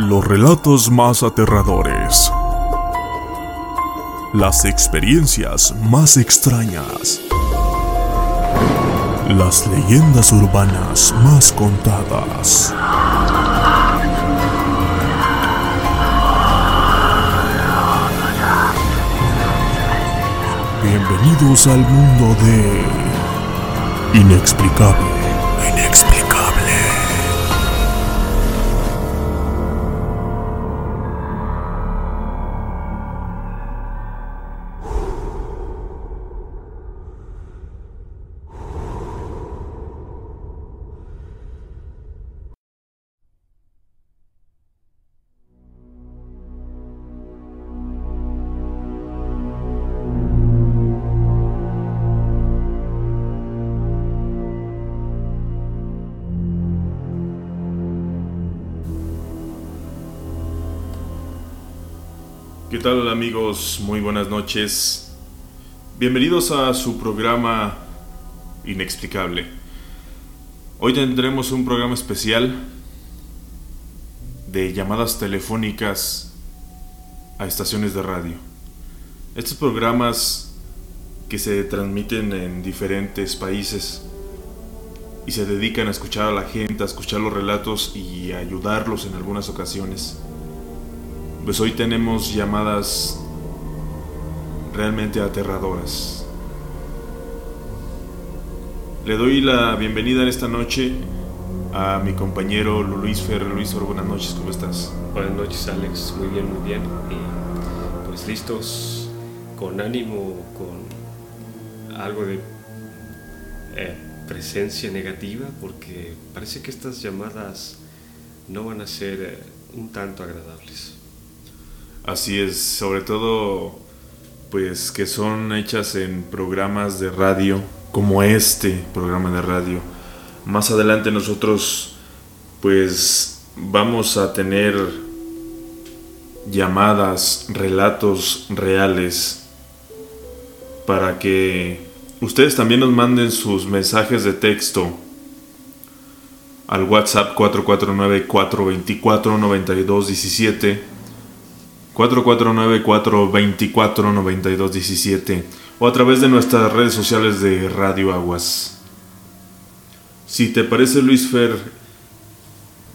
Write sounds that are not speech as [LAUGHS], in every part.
Los relatos más aterradores. Las experiencias más extrañas. Las leyendas urbanas más contadas. Bienvenidos al mundo de... Inexplicable. Inexplicable. ¿Qué tal amigos? Muy buenas noches. Bienvenidos a su programa Inexplicable. Hoy tendremos un programa especial de llamadas telefónicas a estaciones de radio. Estos programas que se transmiten en diferentes países y se dedican a escuchar a la gente, a escuchar los relatos y a ayudarlos en algunas ocasiones. Pues hoy tenemos llamadas realmente aterradoras. Le doy la bienvenida en esta noche a mi compañero Luis Fer. Luis buenas noches, ¿cómo estás? Buenas noches Alex, muy bien, muy bien. Pues listos, con ánimo, con algo de eh, presencia negativa, porque parece que estas llamadas no van a ser eh, un tanto agradables. Así es, sobre todo pues que son hechas en programas de radio como este programa de radio. Más adelante nosotros pues vamos a tener llamadas, relatos reales para que ustedes también nos manden sus mensajes de texto al WhatsApp 449 424 9217 449-424-9217 o a través de nuestras redes sociales de Radio Aguas. Si te parece Luis Fer,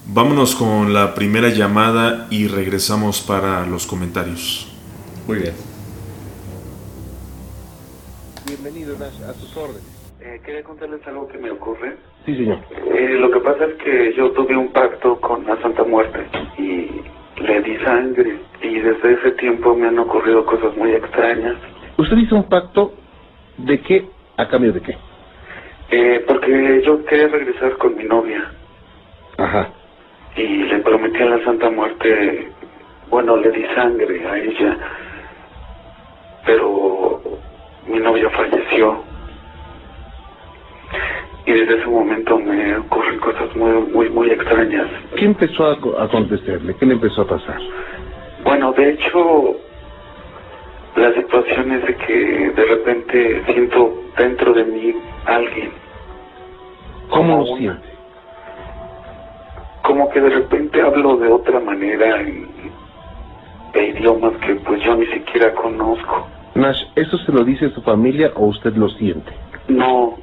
vámonos con la primera llamada y regresamos para los comentarios. Muy bien. Bienvenido Nash, a sus órdenes. Eh, quería contarles algo que me ocurre. Sí, señor. Eh, lo que pasa es que yo tuve un pacto con la Santa Muerte y le di sangre y desde ese tiempo me han ocurrido cosas muy extrañas. ¿Usted hizo un pacto de qué a cambio de qué? Eh, porque yo quería regresar con mi novia Ajá. y le prometí a la Santa Muerte, bueno, le di sangre a ella, pero mi novia falleció. Y desde ese momento me ocurren cosas muy, muy, muy extrañas. ¿Qué empezó a co- a acontecerle? ¿Qué le empezó a pasar? Bueno, de hecho, la situación es de que de repente siento dentro de mí alguien. ¿Cómo lo siente? Como que de repente hablo de otra manera y de idiomas que pues yo ni siquiera conozco. Nash, ¿eso se lo dice su familia o usted lo siente? No,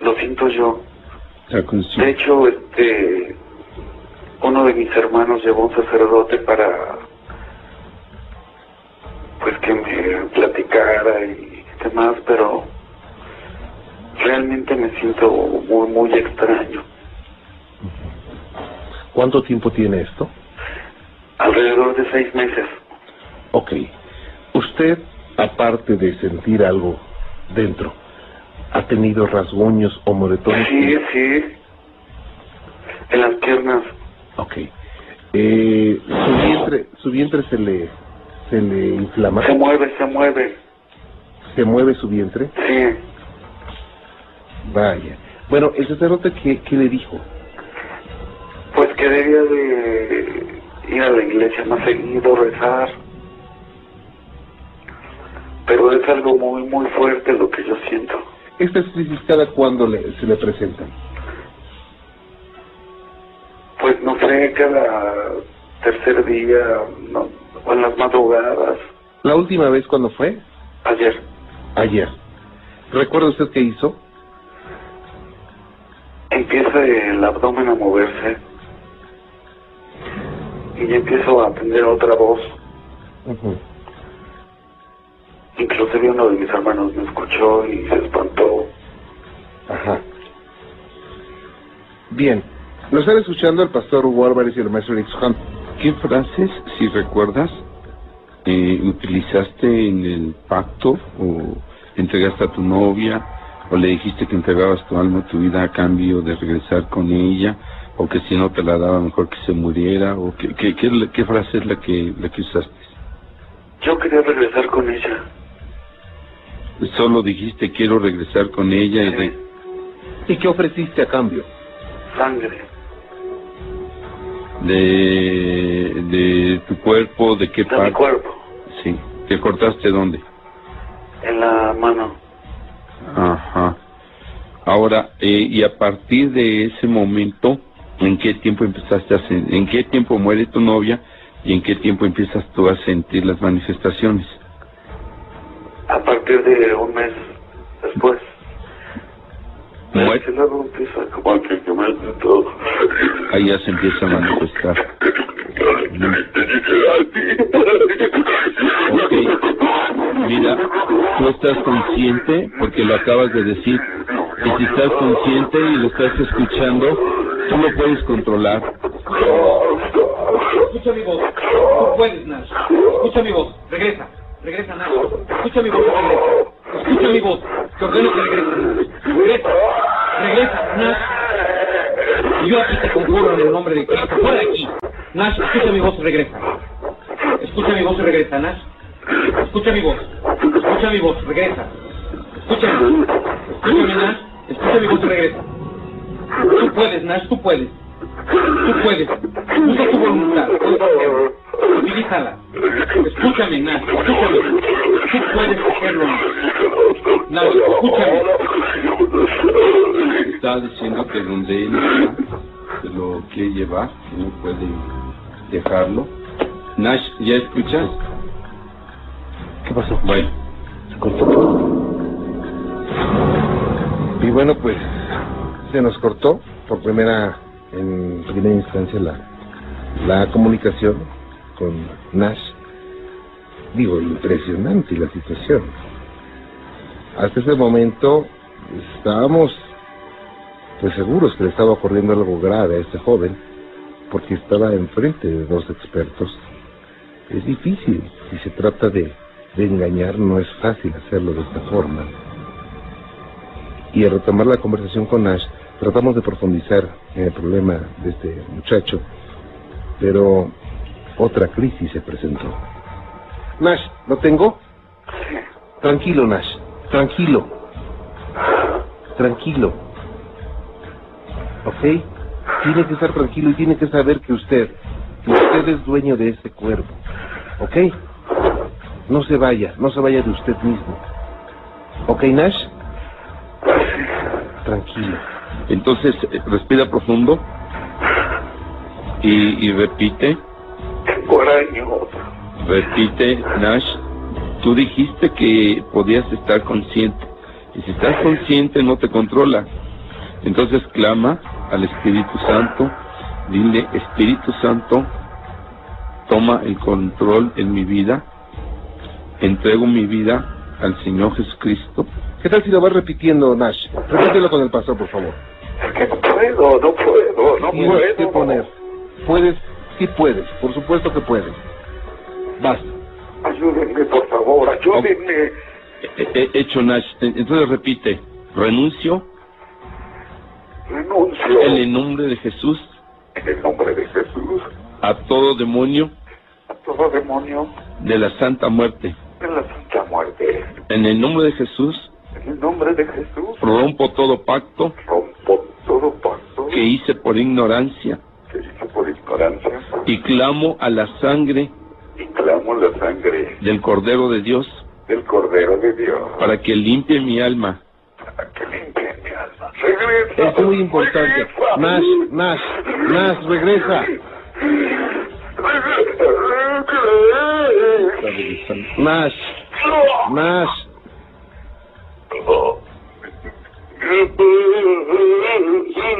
lo siento yo. De hecho, este, uno de mis hermanos llevó un sacerdote para, pues que me platicara y demás, pero realmente me siento muy, muy extraño. ¿Cuánto tiempo tiene esto? Alrededor de seis meses. Ok. Usted, aparte de sentir algo dentro, ¿ha tenido rasguños o moretones? Sí, sí. En las piernas. Ok. Eh, su vientre, su vientre se le, se le inflama. Se mueve, se mueve. ¿Se mueve su vientre? Sí. Vaya. Bueno, el sacerdote, ¿qué, qué le dijo? Pues que debía de ir a la iglesia más seguido, rezar. Pero es algo muy, muy fuerte lo que yo siento. Estas crisis cada cuándo le, se le presentan. Pues no sé, cada tercer día, no, o en las madrugadas. ¿La última vez cuándo fue? Ayer, Ayer. ¿Recuerda usted qué hizo? empieza el abdomen a moverse y empiezo a tener otra voz. Inclusive uno de mis hermanos me escuchó y se espantó. Ajá. Bien. Lo están escuchando el pastor Hugo Álvarez y el maestro Hunt. ¿Qué frases, si recuerdas, eh, utilizaste en el pacto o entregaste a tu novia o le dijiste que entregabas tu alma, tu vida a cambio de regresar con ella o que si no te la daba mejor que se muriera o qué, qué, qué, qué frase es la que, la que usaste? Yo quería regresar con ella. Solo dijiste quiero regresar con ella y... Re- ¿Y qué ofreciste a cambio? sangre, de, de tu cuerpo, de qué de mi parte. cuerpo, Sí. ¿Te cortaste dónde? en la mano. Ajá. Ahora, eh, y a partir de ese momento, ¿en qué tiempo empezaste a sen- en qué tiempo muere tu novia y en qué tiempo empiezas tú a sentir las manifestaciones? A partir de un mes después. Empieza como que que me todo. ahí ya se empieza a manifestar. Ok. Mira, tú estás consciente, porque lo acabas de decir, y si estás consciente y lo estás escuchando, tú lo puedes controlar. Escucha mi voz. Tú puedes, Nash. Escucha mi voz. Regresa. Regresa, Nash. Escucha mi voz regresa. Escucha mi voz. Te ordeno que regreses. Regresa. Regresa, Nash. Y yo aquí te conjuro en el nombre de Cristo. Fuera de aquí. Nash, escucha mi voz y regresa. Escucha mi voz y regresa, Nash. Escucha mi voz. Escucha mi voz. Regresa. Escúchame. Escúchame, Nash. Escucha mi voz y regresa. Tú puedes, Nash. Tú puedes. Tú puedes. Usa tu voluntad. Hacerlo. Utilízala. Escúchame, Nash. Escúchame. Tú puedes hacerlo, Nash. Nash, escúchame. Está diciendo que donde él se lo quiere llevar, no puede dejarlo. Nash, ¿ya escuchas? ¿Qué pasó? Bueno, Se cortó. Y bueno, pues se nos cortó por primera, en primera instancia la, la comunicación con Nash. Digo, impresionante la situación. Hasta ese momento estábamos pues seguros que le estaba ocurriendo algo grave a este joven, porque estaba enfrente de dos expertos. Es difícil, si se trata de, de engañar, no es fácil hacerlo de esta forma. Y al retomar la conversación con Nash, tratamos de profundizar en el problema de este muchacho, pero otra crisis se presentó. Nash, ¿lo tengo? Tranquilo, Nash, tranquilo. Tranquilo. ¿Ok? Tiene que estar tranquilo y tiene que saber que usted, que usted es dueño de este cuerpo. ¿Ok? No se vaya, no se vaya de usted mismo. ¿Ok, Nash? Tranquilo. Entonces eh, respira profundo y, y repite, repite, Nash. Tú dijiste que podías estar consciente. Y si estás consciente no te controla. Entonces clama al Espíritu Santo, dile, Espíritu Santo, toma el control en mi vida, entrego mi vida al Señor Jesucristo. ¿Qué tal si lo vas repitiendo, Nash? Repítelo con el pastor, por favor. Es que no puedo, no puedo, no Tienes que puedo. poner. Puedes, sí puedes, por supuesto que puedes. Basta. Ayúdenme, por favor, ayúdenme. He- he- hecho Nash, entonces repite, renuncio Renuncio en el nombre de Jesús en el nombre de Jesús a todo demonio a todo demonio de la santa muerte. de la santa muerte. En el nombre de Jesús En el nombre de Jesús rompo todo pacto rompo todo pacto que hice por ignorancia que hice por ignorancia y clamo a la sangre y clamo la sangre del Cordero de Dios del Cordero de Dios para que limpie mi alma para que limpie mi alma. Regresa. Es muy importante. regresa. Nash, Nash, Nash, regresa. Nash. Nash.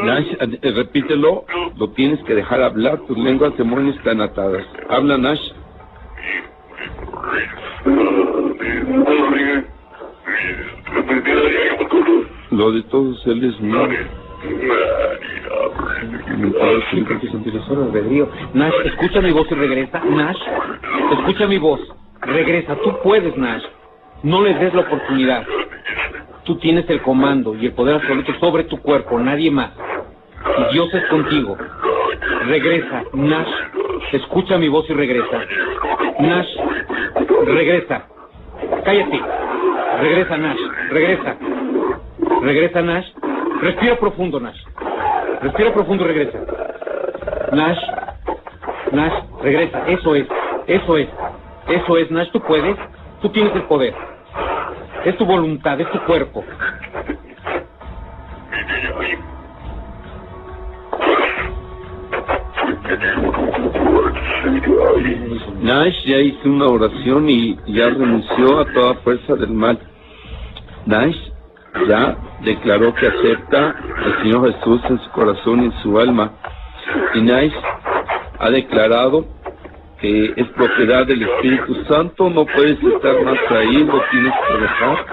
Nash, eh, repítelo, lo tienes que dejar hablar, tus lenguas demonios están atadas. Habla Nash. Lo de todos él es mío. Nash, escucha mi voz y regresa. Nash, escucha mi voz. Regresa, tú puedes, Nash. No le des la oportunidad. Tú tienes el comando y el poder absoluto sobre tu cuerpo, nadie más. Y Dios es contigo. Regresa, Nash. Escucha mi voz y regresa. Nash, regresa. Cállate. Regresa, Nash. Regresa. Regresa, Nash. Respira profundo, Nash. Respira profundo y regresa. Nash. Nash, regresa. Eso es. Eso es. Eso es, Nash. Tú puedes. Tú tienes el poder. Es tu voluntad, es tu cuerpo. Nash ya hizo una oración y ya renunció a toda fuerza del mal. Nash ya declaró que acepta al Señor Jesús en su corazón y en su alma. Y Nash ha declarado que es propiedad del Espíritu Santo, no puedes estar más ahí, lo tienes que dejar,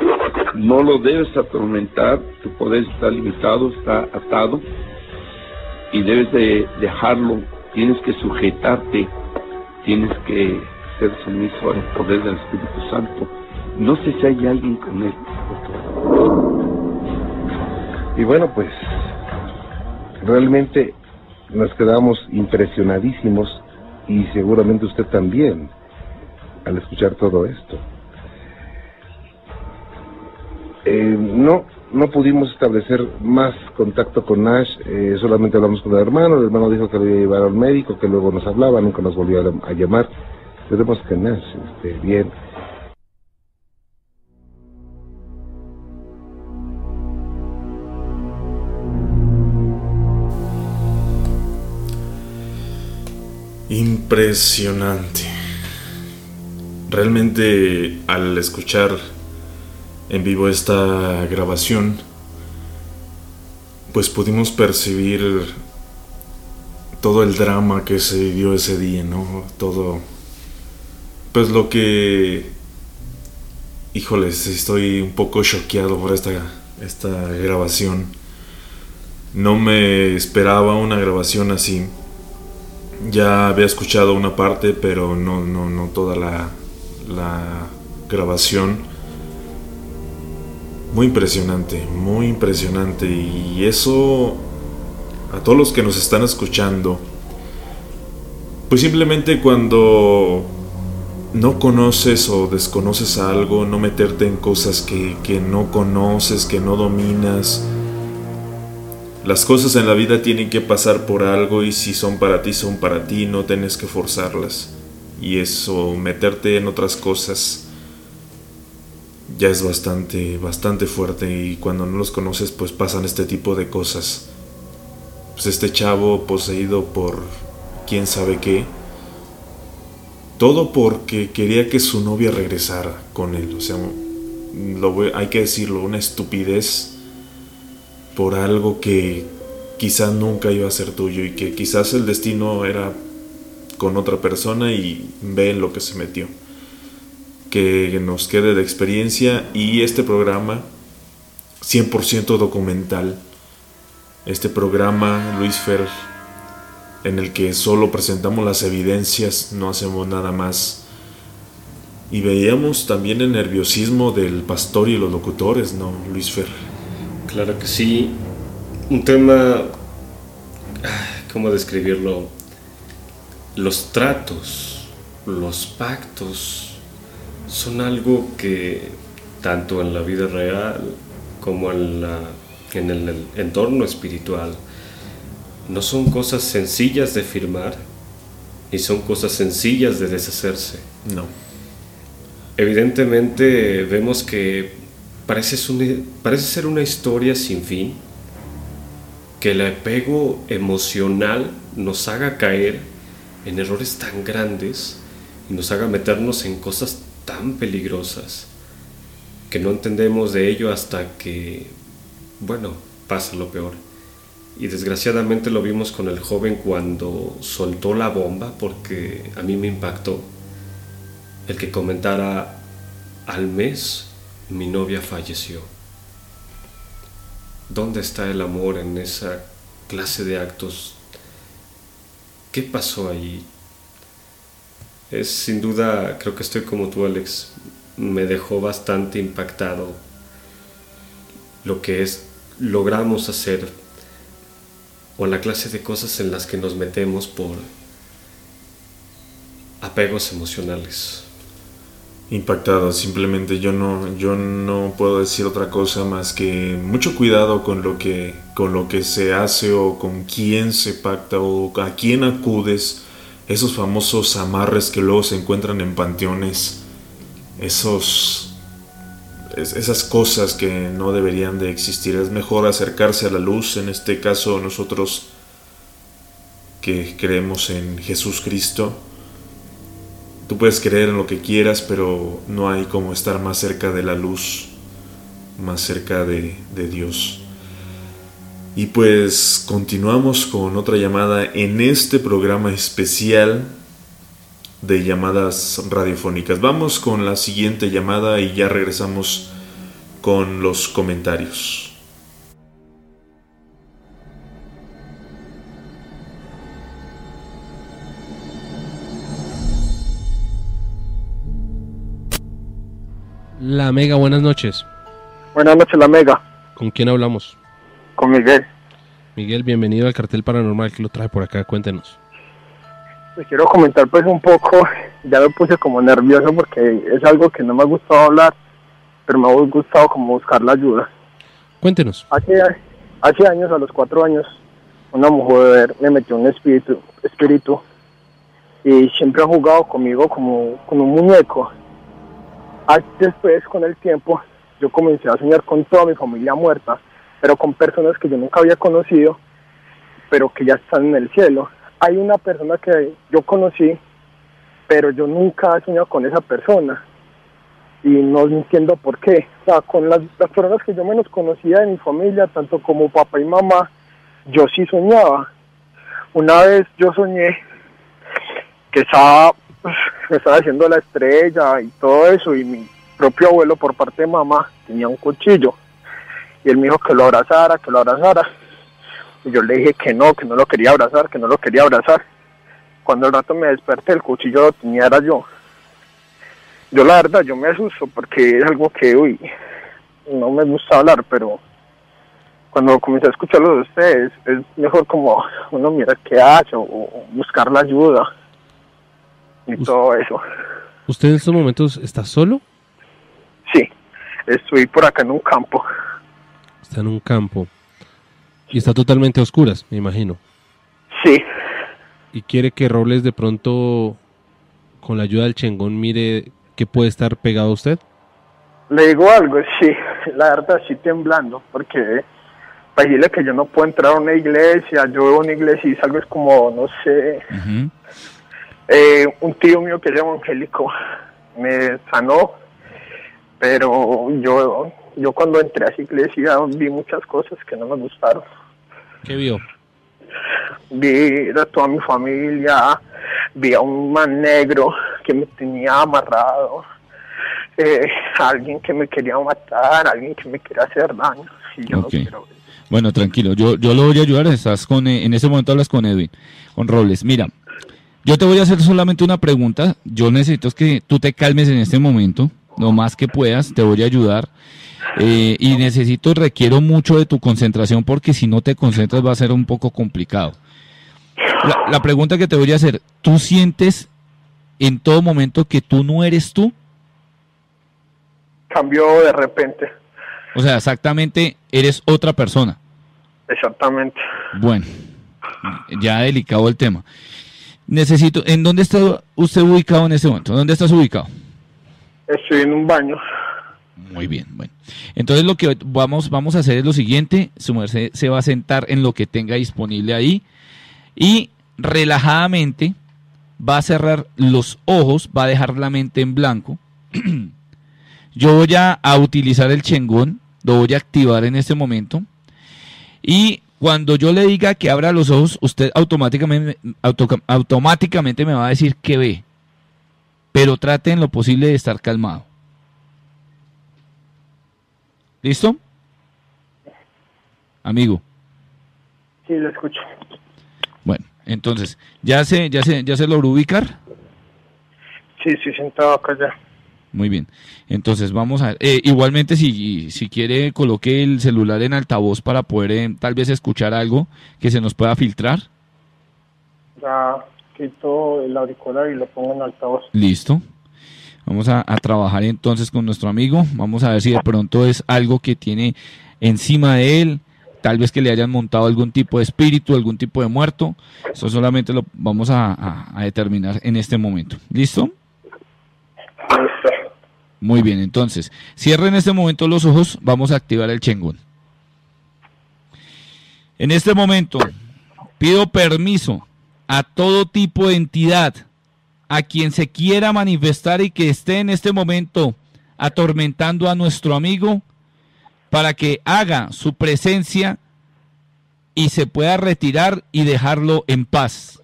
no lo debes atormentar, tu poder está limitado, está atado y debes de dejarlo, tienes que sujetarte, tienes que ser sumiso al poder del Espíritu Santo. No sé si hay alguien con él. Y bueno, pues realmente nos quedamos impresionadísimos y seguramente usted también al escuchar todo esto. Eh, no, no pudimos establecer más contacto con Nash, eh, solamente hablamos con el hermano, el hermano dijo que lo iba a llevar al médico, que luego nos hablaba, nunca nos volvió a, a llamar. Esperemos que Nash esté bien. Impresionante. Realmente al escuchar en vivo esta grabación, pues pudimos percibir todo el drama que se vivió ese día, ¿no? Todo, pues lo que, híjoles, estoy un poco choqueado por esta, esta grabación. No me esperaba una grabación así. Ya había escuchado una parte, pero no, no, no toda la, la grabación. Muy impresionante, muy impresionante. Y eso, a todos los que nos están escuchando, pues simplemente cuando no conoces o desconoces algo, no meterte en cosas que, que no conoces, que no dominas, las cosas en la vida tienen que pasar por algo y si son para ti, son para ti, no tienes que forzarlas. Y eso, meterte en otras cosas, ya es bastante, bastante fuerte y cuando no los conoces pues pasan este tipo de cosas. Pues este chavo poseído por quién sabe qué, todo porque quería que su novia regresara con él, o sea, lo hay que decirlo, una estupidez por algo que quizás nunca iba a ser tuyo y que quizás el destino era con otra persona y ve en lo que se metió. Que nos quede de experiencia y este programa 100% documental. Este programa, Luis Fer, en el que solo presentamos las evidencias, no hacemos nada más. Y veíamos también el nerviosismo del pastor y los locutores, ¿no, Luis Fer? Claro que sí. Un tema, ¿cómo describirlo? Los tratos, los pactos, son algo que tanto en la vida real como en, la, en el entorno espiritual no son cosas sencillas de firmar ni son cosas sencillas de deshacerse. No. Evidentemente vemos que parece, parece ser una historia sin fin, que el apego emocional nos haga caer en errores tan grandes y nos haga meternos en cosas tan peligrosas que no entendemos de ello hasta que, bueno, pasa lo peor. Y desgraciadamente lo vimos con el joven cuando soltó la bomba porque a mí me impactó el que comentara al mes mi novia falleció. ¿Dónde está el amor en esa clase de actos? ¿Qué pasó ahí? Es sin duda, creo que estoy como tú, Alex. Me dejó bastante impactado lo que es logramos hacer o la clase de cosas en las que nos metemos por apegos emocionales. Impactado, simplemente yo no, yo no puedo decir otra cosa más que mucho cuidado con lo que, con lo que se hace o con quién se pacta o a quién acudes, esos famosos amarres que luego se encuentran en panteones, esos, esas cosas que no deberían de existir. Es mejor acercarse a la luz, en este caso nosotros que creemos en Jesús Cristo Tú puedes creer en lo que quieras, pero no hay como estar más cerca de la luz, más cerca de, Dios. Y pues continuamos con otra llamada en este programa especial de llamadas radiofónicas. Vamos con la siguiente llamada y ya regresamos con los comentarios. La Mega, buenas noches. Buenas noches, La Mega. ¿Con quién hablamos? Con Miguel. Miguel, bienvenido al cartel paranormal que lo trae por acá, cuéntenos. Les quiero comentar pues un poco, [LAUGHS] ya me puse como nervioso porque es algo que no me ha gustado hablar, pero me ha gustado como buscar la ayuda. Cuéntenos. Hace, hace años, a los cuatro años, una mujer me metió un espíritu, espíritu y siempre ha jugado conmigo como con un muñeco Después, con el tiempo, yo comencé a soñar con toda mi familia muerta, pero con personas que yo nunca había conocido, pero que ya están en el cielo. Hay una persona que yo conocí, pero yo nunca he soñado con esa persona. Y no entiendo por qué. O sea, con las, personas que yo menos conocía de mi familia, tanto como papá y mamá, yo sí soñaba. Una vez yo soñé que estaba me estaba haciendo la estrella y todo eso, y mi propio abuelo por parte de mamá tenía un cuchillo, y él me dijo que lo abrazara, que lo abrazara, y yo le dije que no, que no lo quería abrazar, que no lo quería abrazar. Cuando el rato me desperté, el cuchillo lo tenía era yo. Yo la verdad, yo me asusto porque es algo que, uy, no me gusta hablar, pero cuando comencé a escucharlo de ustedes, es mejor como uno mira qué hace o buscar la ayuda y todo eso. ¿Usted en estos momentos está solo? Sí, estoy por acá en un campo. Está en un campo. Y está totalmente a oscuras, me imagino. Sí. ¿Y quiere que Robles de pronto, con la ayuda del chengón, mire qué puede estar pegado a usted? Le digo algo, sí. La verdad, sí temblando, porque para decirle que yo no puedo entrar a una iglesia, yo veo una iglesia y salgo es como, no sé, eh, un tío mío que es evangélico [LAUGHS] me sanó, pero yo, yo cuando entré a esa iglesia vi muchas cosas que no me gustaron. ¿Qué vio? Vi a toda mi familia, vi a un man negro que me tenía amarrado, eh, alguien que me quería matar, alguien que me quería hacer daño. bueno, tranquilo, yo, yo lo voy a ayudar. Estás con, eh, en ese momento hablas con Edwin, con Robles. Mira, yo te voy a hacer solamente una pregunta. Yo necesito que tú te calmes en este momento, lo más que puedas, te voy a ayudar. Eh, y necesito, requiero mucho de tu concentración porque si no te concentras va a ser un poco complicado. La, pregunta que te voy a hacer, ¿tú sientes en todo momento que tú no eres tú? Cambió de repente. O sea, exactamente, eres otra persona. Exactamente. Bueno, ya delicado el tema. Necesito, ¿en dónde está usted ubicado en este momento? ¿Dónde estás ubicado? Estoy en un baño. Muy bien, bueno. Entonces lo que vamos, vamos a hacer es lo siguiente, su merced se va a sentar en lo que tenga disponible ahí y relajadamente va a cerrar los ojos, va a dejar la mente en blanco. [CLEARS THROAT] Yo voy a, a utilizar el chengón, lo voy a activar en este momento. Y cuando yo le diga que abra los ojos, usted automáticamente, auto- automáticamente me va a decir que ve. Pero trate en lo posible de estar calmado. ¿Listo? Amigo. Sí, lo escucho. Bueno, entonces, ¿ya se, ya se, ya se logró ubicar? Sí, sí, sentado acá ya. Muy bien. Entonces vamos a. Eh, igualmente, si, si quiere, coloque el celular en altavoz para poder eh, tal vez escuchar algo que se nos pueda filtrar. Ya quito el auricular y lo pongo en altavoz. Listo. Vamos a, a trabajar entonces con nuestro amigo. Vamos a ver si de pronto es algo que tiene encima de él. Tal vez que le hayan montado algún tipo de espíritu, algún tipo de muerto. Eso solamente lo vamos a, a- a determinar en este momento. ¿Listo? Muy bien, entonces, cierre en este momento los ojos, vamos a activar el chengón. En este momento, pido permiso a todo tipo de entidad, a quien se quiera manifestar y que esté en este momento atormentando a nuestro amigo, para que haga su presencia y se pueda retirar y dejarlo en paz.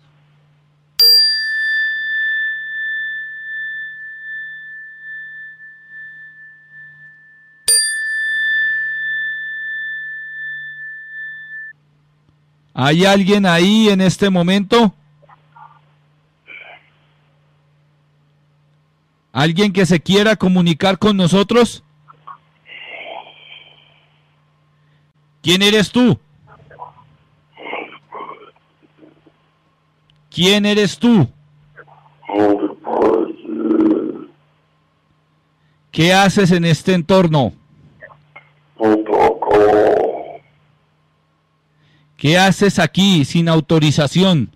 ¿Hay alguien ahí en este momento? ¿Alguien que se quiera comunicar con nosotros? ¿Quién eres tú? ¿Quién eres tú? ¿Qué haces en este entorno? ¿Qué haces aquí sin autorización?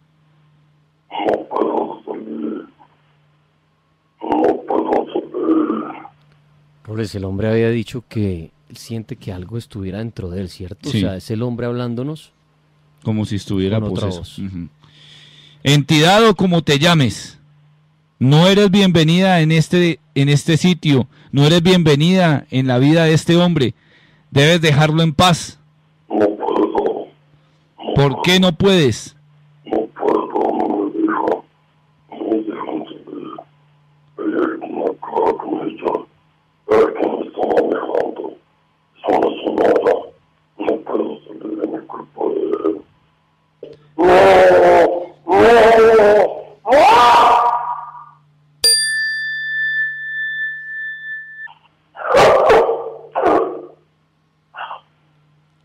Robles, el hombre había dicho que él siente que algo estuviera dentro de él, ¿cierto? Sí. O sea, es el hombre hablándonos. Como si estuviera Con otra. Entidad o como te llames, no eres bienvenida en este, en este sitio, no eres bienvenida en la vida de este hombre. Debes dejarlo en paz. ¿Por qué no puedes?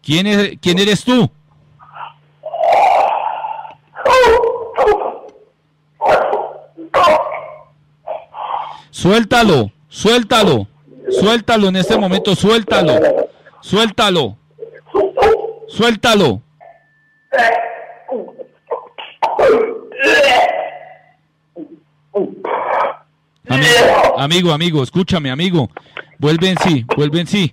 ¿Quién, es, ¿Quién eres tú? Suéltalo, suéltalo, suéltalo en este momento, suéltalo, suéltalo, suéltalo. Amigo, amigo, amigo, escúchame, amigo. Vuelve en sí, vuelve en sí.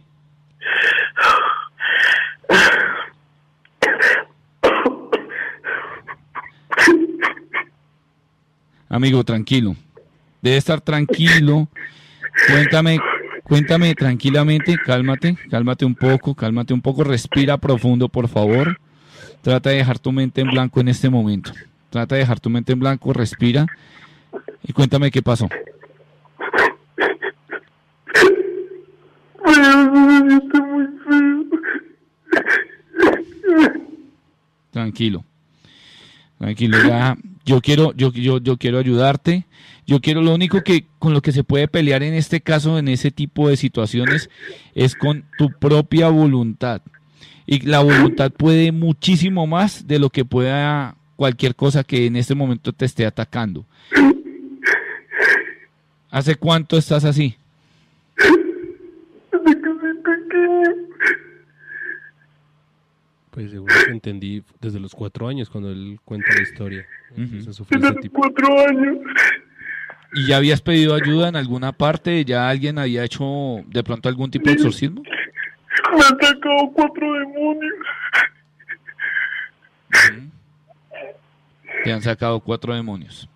Amigo, tranquilo. Debe estar tranquilo. Cuéntame, cuéntame tranquilamente, cálmate, cálmate un poco, cálmate un poco, respira profundo, por favor. Trata de dejar tu mente en blanco en este momento. Trata de dejar tu mente en blanco, respira y cuéntame qué pasó. Tranquilo. Tranquilo, ya. Yo quiero, yo, yo, yo quiero ayudarte. Yo quiero, lo único que con lo que se puede pelear en este caso, en ese tipo de situaciones, es con tu propia voluntad. Y la voluntad puede muchísimo más de lo que pueda cualquier cosa que en este momento te esté atacando. ¿Hace cuánto estás así? [LAUGHS] Pues según lo que entendí, desde los cuatro años, cuando él cuenta la historia. Ese tipo. cuatro años. ¿Y ya habías pedido ayuda en alguna parte? ¿Ya alguien había hecho de pronto algún tipo de exorcismo? Me han sacado cuatro demonios. Te han sacado cuatro demonios.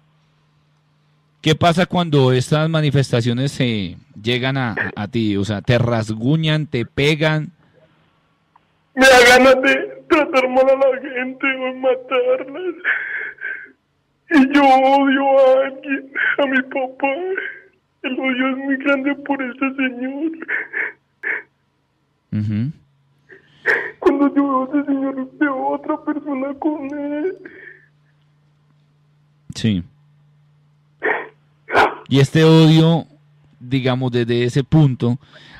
¿Qué pasa cuando estas manifestaciones se llegan a, a ti? O sea, te rasguñan, te pegan. Me da ganas de tratar mal a la gente o matarlas. Y yo odio a alguien, a mi papá. El odio es muy grande por ese señor. Ujú. Cuando yo veo a ese señor, veo a otra persona con él. Sí. Y este odio, digamos, desde ese punto,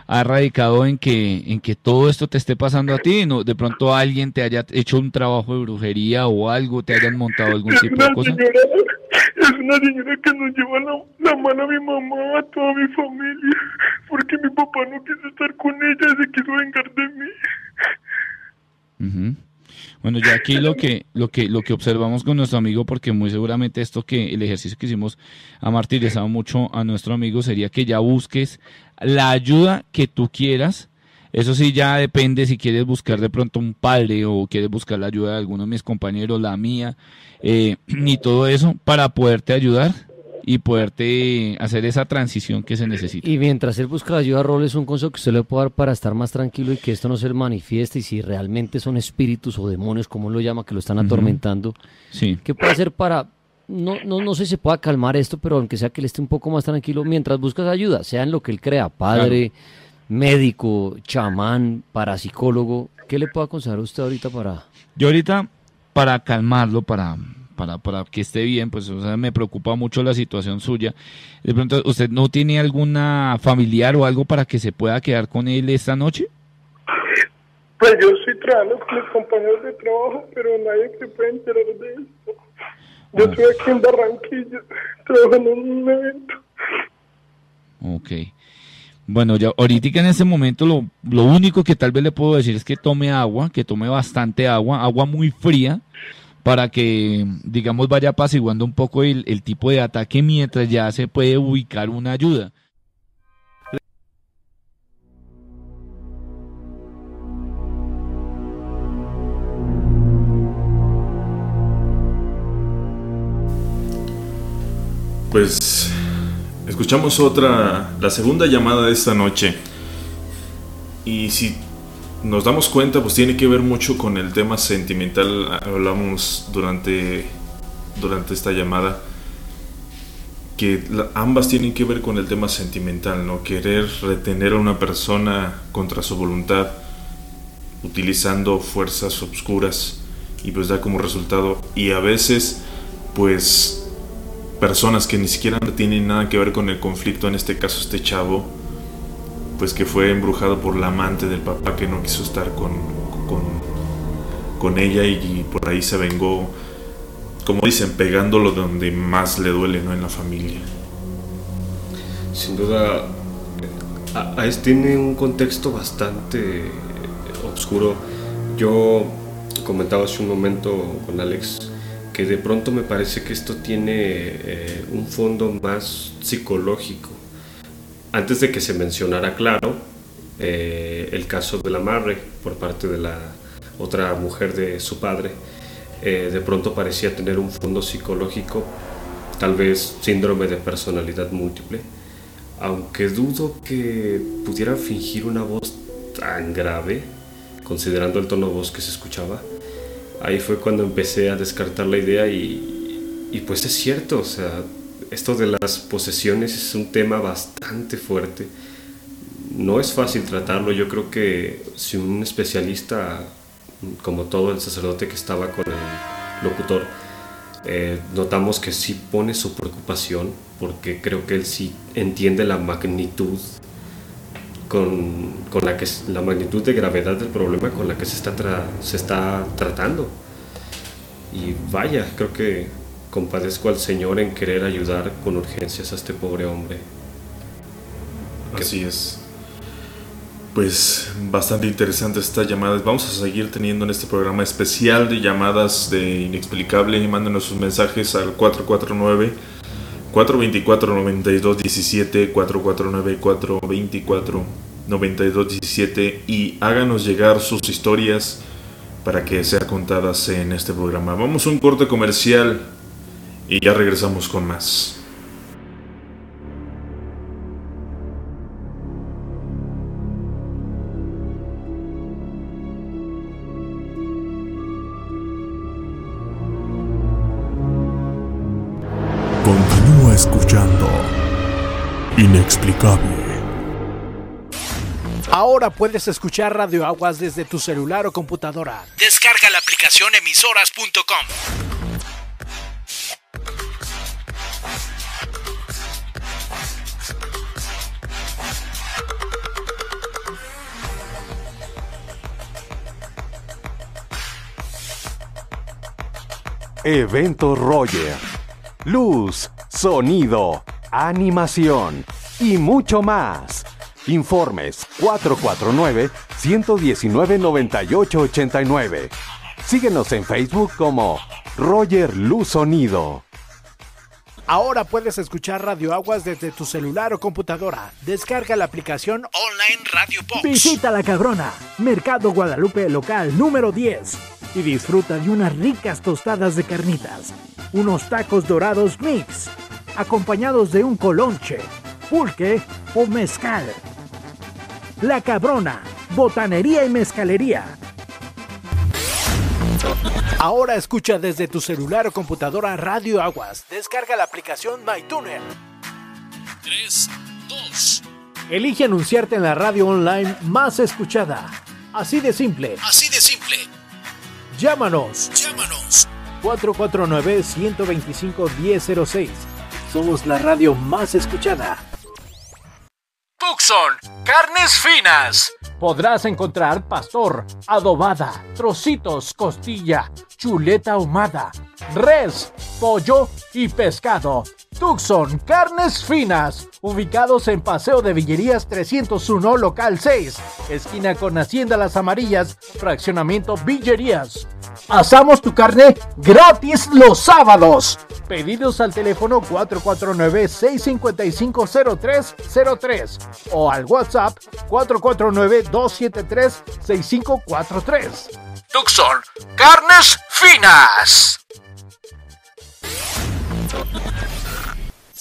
ha radicado en que, en que todo esto te esté pasando a ti, ¿no? De pronto alguien te haya hecho un trabajo de brujería o algo, te hayan montado algún Es tipo de cosa. señora, es una señora que nos lleva la, la mano a mi mamá, a toda mi familia, porque mi papá no quiso estar con ella, se quiso vengar de mí. Ujú. Bueno, ya aquí lo que, lo que, lo que observamos con nuestro amigo, porque muy seguramente esto que el ejercicio que hicimos ha martirizado mucho a nuestro amigo, sería que ya busques la ayuda que tú quieras. Eso sí, ya depende si quieres buscar de pronto un padre o quieres buscar la ayuda de alguno de mis compañeros, la mía, eh, [CLEARS THROAT] y todo eso para poderte ayudar y poderte hacer esa transición que se necesita. Y mientras él busca ayuda, Rol es un consejo que usted le puede dar para estar más tranquilo y que esto no se manifieste y si realmente son espíritus o demonios, como él lo llama, que lo están atormentando. Sí. ¿Qué puede hacer para, no, no, no sé si se pueda calmar esto, pero aunque sea que él esté un poco más tranquilo mientras buscas ayuda, sea en lo que él crea, padre, médico, chamán, parapsicólogo, ¿qué le puede aconsejar usted ahorita para... Yo ahorita, para calmarlo, para, para, para que esté bien, pues o sea, me preocupa mucho la situación suya. De pronto, ¿usted no tiene alguna familiar o algo para que se pueda quedar con él esta noche? Pues yo estoy trabajando con mis compañeros de trabajo, pero nadie se puede enterar de esto. Yo estoy aquí en Barranquilla, [LAUGHS] trabajando en un evento. Ok. Bueno, ya ahorita en este momento lo, lo único que tal vez le puedo decir es que tome agua, que tome bastante agua, agua muy fría, para que, digamos, vaya apaciguando un poco el, el tipo de ataque mientras ya se puede ubicar una ayuda. Pues escuchamos otra, la segunda llamada de esta noche. Y si nos damos cuenta, pues tiene que ver mucho con el tema sentimental. Hablamos durante, durante esta llamada. Que ambas tienen que ver con el tema sentimental, ¿no? Querer retener a una persona contra su voluntad, utilizando fuerzas obscuras, y pues da como resultado. Y a veces, pues personas que ni siquiera tienen nada que ver con el conflicto, en este caso este chavo, pues que fue embrujado por la amante del papá que no quiso estar con, con, con ella y, por ahí se vengó, como dicen, pegándolo donde más le duele, ¿no? En la familia. Sin duda, a- AES tiene un contexto bastante oscuro. Yo comentaba hace un momento con Alex que de pronto me parece que esto tiene eh, un fondo más psicológico. Antes de que se mencionara claro eh, el caso del amarre por parte de la otra mujer de su padre, eh, de pronto parecía tener un fondo psicológico, tal vez síndrome de personalidad múltiple, aunque dudo que pudiera fingir una voz tan grave, considerando el tono de voz que se escuchaba. Ahí fue cuando empecé a descartar la idea y, y pues es cierto, o sea, esto de las posesiones es un tema bastante fuerte. No es fácil tratarlo, yo creo que si un especialista, como todo el sacerdote que estaba con el locutor, eh, notamos que sí pone su preocupación, porque creo que él sí entiende la magnitud con, con la que la magnitud de gravedad del problema con la que se está, se está tratando. Y vaya, creo que compadezco al Señor en querer ayudar con urgencias a este pobre hombre. Así es. Pues bastante interesante estas llamadas. Vamos a seguir teniendo en este programa especial de llamadas de Inexplicable. Mándenos sus mensajes al 449 424 9217 449 424 9217 y háganos llegar sus historias para que sean contadas en este programa. Vamos a un corte comercial y ya regresamos con más. Continúa escuchando Inexplicable. Ahora puedes escuchar Radio Aguas desde tu celular o computadora. Descarga la aplicación emisoras.com. Evento Roger. Luz, sonido, animación y mucho más. Informes 449-119-9889. Síguenos en Facebook como Roger Luz Sonido. Ahora puedes escuchar Radio Aguas desde tu celular o computadora. Descarga la aplicación Online Radio Box. Visita La Cabrona, Mercado Guadalupe local número 10 y disfruta de unas ricas tostadas de carnitas, unos tacos dorados mix, acompañados de un colonche, pulque o mezcal. La Cabrona, botanería y mezcalería. Ahora escucha desde tu celular o computadora Radio Aguas. Descarga la aplicación MyTuner. 3, 2. Elige anunciarte en la radio online más escuchada. Así de simple. Así de simple. Llámanos. Llámanos. 449-125-1006. Somos la radio más escuchada. Tucson, carnes finas. Podrás encontrar pastor, adobada, trocitos, costilla, chuleta ahumada, res, pollo y pescado. Tucson, carnes finas, ubicados en Paseo de Villerías 301, local 6, esquina con Hacienda Las Amarillas, fraccionamiento Villerías. Asamos tu carne gratis los sábados. Pedidos al teléfono 449-655-0303 o al WhatsApp 449-273-6543. Tucson, carnes finas.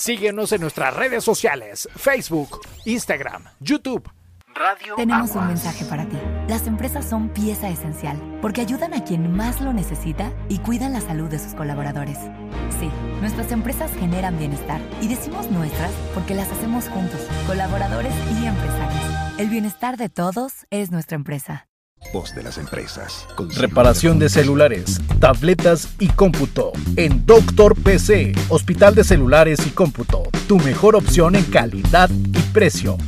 Síguenos en nuestras redes sociales, Facebook, Instagram, YouTube. Radio Tenemos un mensaje para ti. Las empresas son pieza esencial porque ayudan a quien más lo necesita y cuidan la salud de sus colaboradores. Sí, nuestras empresas generan bienestar y decimos nuestras porque las hacemos juntos, colaboradores y empresarios. El bienestar de todos es nuestra empresa. Voz de las empresas. Reparación de celulares, tabletas y cómputo. En Doctor PC, Hospital de Celulares y Cómputo. Tu mejor opción en calidad y precio.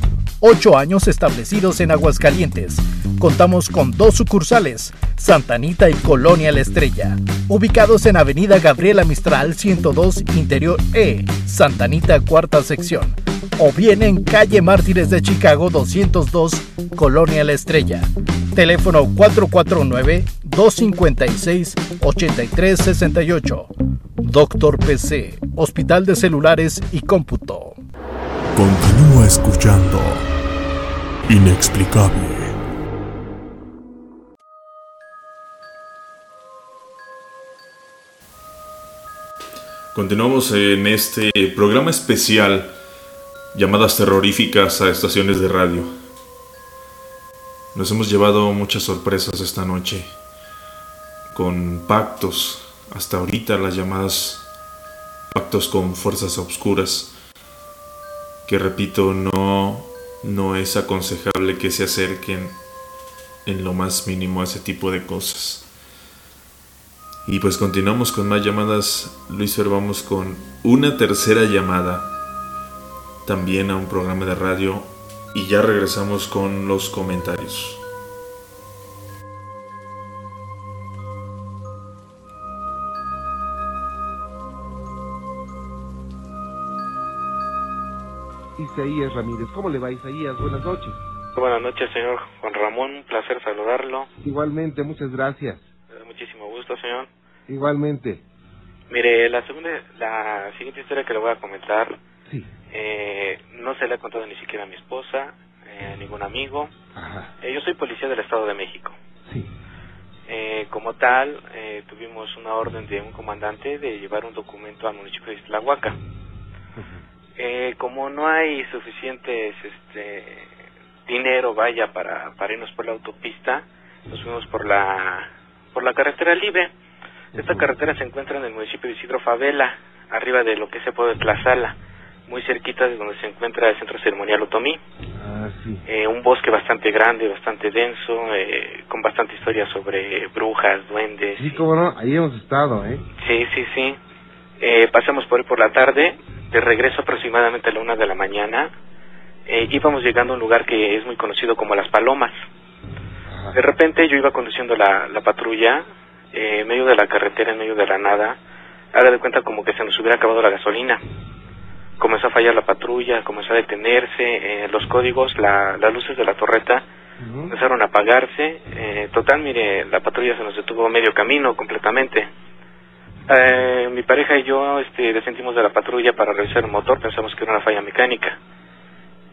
Ocho años establecidos en Aguascalientes. Contamos con dos sucursales, Santa Anita y Colonia La Estrella, ubicados en Avenida Gabriela Mistral 102 Interior E, Santa Anita cuarta sección, o bien en Calle Mártires de Chicago 202 Colonia La Estrella. Teléfono 449-256-8368. Doctor PC, Hospital de Celulares y Cómputo. Continúa escuchando. Inexplicable. Continuamos en este programa especial llamadas terroríficas a estaciones de radio. Nos hemos llevado muchas sorpresas esta noche con pactos, hasta ahorita las llamadas pactos con fuerzas obscuras, que repito, no, no es aconsejable que se acerquen en lo más mínimo a ese tipo de cosas. Y pues continuamos con más llamadas. Luis Fer, vamos con una tercera llamada. También a un programa de radio. Y ya regresamos con los comentarios. Isaías Ramírez. ¿Cómo le va, Isaías? Buenas noches. Buenas noches, señor Juan Ramón. Un placer saludarlo. Igualmente, muchas gracias. Muchísimo gusto, señor. Igualmente. Mire, la segunda, la siguiente historia que le voy a comentar, Sí. eh, no se le ha contado ni siquiera a mi esposa, eh, a ningún amigo. Ajá. Eh, yo soy policía del Estado de México. Sí. Eh, como tal, eh, tuvimos una orden de un comandante de llevar un documento al municipio de Islahuaca. Eh, como no hay suficientes este, dinero, vaya, para, para irnos por la autopista, nos fuimos por la, por la carretera libre. Esta carretera se encuentra en el municipio de Isidro Favela, arriba de lo que se puede Tlazala, muy cerquita de donde se encuentra el centro ceremonial Otomí. Ah, sí. Eh, un bosque bastante grande, bastante denso, eh, con bastante historia sobre brujas, duendes. Sí, cómo no, ahí hemos estado, ¿eh? Sí, sí, sí. Eh, pasamos por por la tarde, de regreso aproximadamente a la una de la mañana, eh, íbamos llegando a un lugar que es muy conocido como Las Palomas. De repente yo iba conduciendo la, la patrulla, eh, en medio de la carretera, en medio de la nada, haga de cuenta como que se nos hubiera acabado la gasolina. Comenzó a fallar la patrulla, comenzó a detenerse, eh, los códigos, la- las luces de la torreta empezaron a apagarse. eh, total, mire, la patrulla se nos detuvo a medio camino completamente. Eh, mi pareja y yo este, descendimos de la patrulla para revisar el motor, pensamos que era una falla mecánica.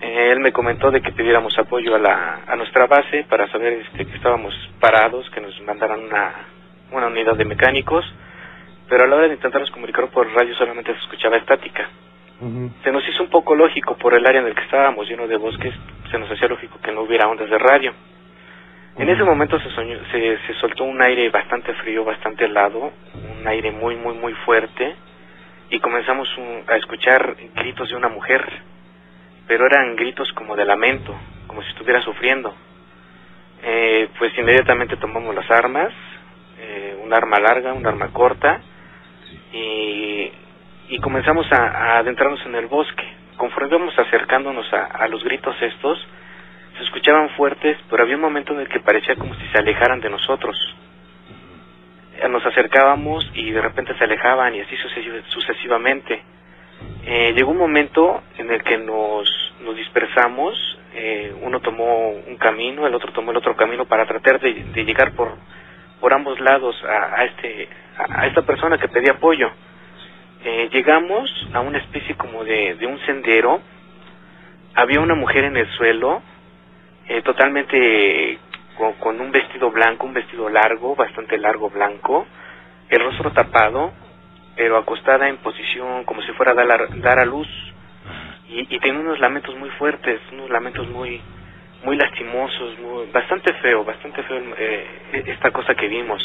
Eh, él me comentó de que pidiéramos apoyo a, la, a nuestra base para saber este, que estábamos parados, que nos mandaran una, una unidad de mecánicos, pero a la hora de intentarnos comunicar por radio solamente se escuchaba estática. Se nos hizo un poco lógico por el área en el que estábamos, lleno de bosques, se nos hacía lógico que no hubiera ondas de radio. En ese momento se, soñó- se, soltó un aire bastante frío, bastante helado, un aire muy, muy, muy fuerte, y comenzamos a escuchar gritos de una mujer, pero eran gritos como de lamento, como si estuviera sufriendo. Eh, pues inmediatamente tomamos las armas, eh, un arma larga, un arma corta, y, y comenzamos a, adentrarnos en el bosque. Conforme acercándonos a, a los gritos estos, se escuchaban fuertes, pero había un momento en el que parecía como si se alejaran de nosotros. Eh, Nos acercábamos y de repente se alejaban y así sucesi- sucesivamente. Eh, llegó un momento en el que nos, nos dispersamos, eh, uno tomó un camino, el otro tomó el otro camino para tratar de, llegar por, por ambos lados a, a este, a esta persona que pedía apoyo. Eh, llegamos a una especie como de, de un sendero, había una mujer en el suelo, eh, totalmente con, con un vestido blanco, un vestido largo, bastante largo blanco, el rostro tapado, pero acostada en posición como si fuera a dar, dar a luz y, y tenía unos lamentos muy fuertes, unos lamentos muy muy lastimosos, muy- bastante feo, bastante feo eh, esta cosa que vimos.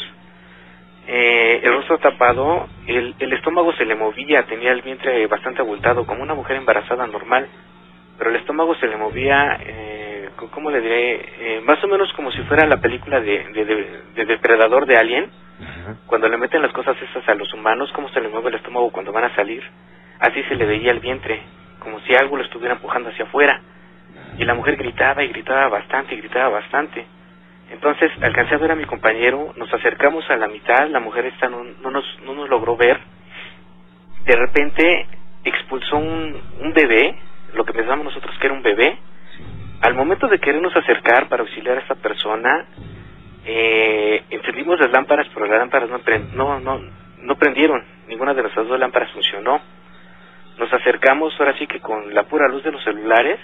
Eh, el rostro tapado, el, el estómago se le movía, tenía el vientre bastante abultado, como una mujer embarazada normal, pero el estómago se le movía, eh, ¿cómo le diré? Eh, más o menos como si fuera la película de, de, de- de Depredador de Alien, cuando le meten las cosas esas a los humanos, cómo se le mueve el estómago cuando van a salir, así se le veía el vientre, como si algo lo estuviera empujando hacia afuera. Y la mujer gritaba y gritaba bastante y gritaba bastante. Entonces alcancé a ver a mi compañero, nos acercamos a la mitad, la mujer esta no, no, nos, no nos logró ver. De repente expulsó un, un bebé, lo que pensábamos nosotros que era un bebé. Al momento de querernos acercar para auxiliar a esta persona, eh, encendimos las lámparas, pero las lámparas no, pren- no, no, no prendieron, ninguna de nuestras dos lámparas funcionó. Nos acercamos ahora sí que con la pura luz de los celulares.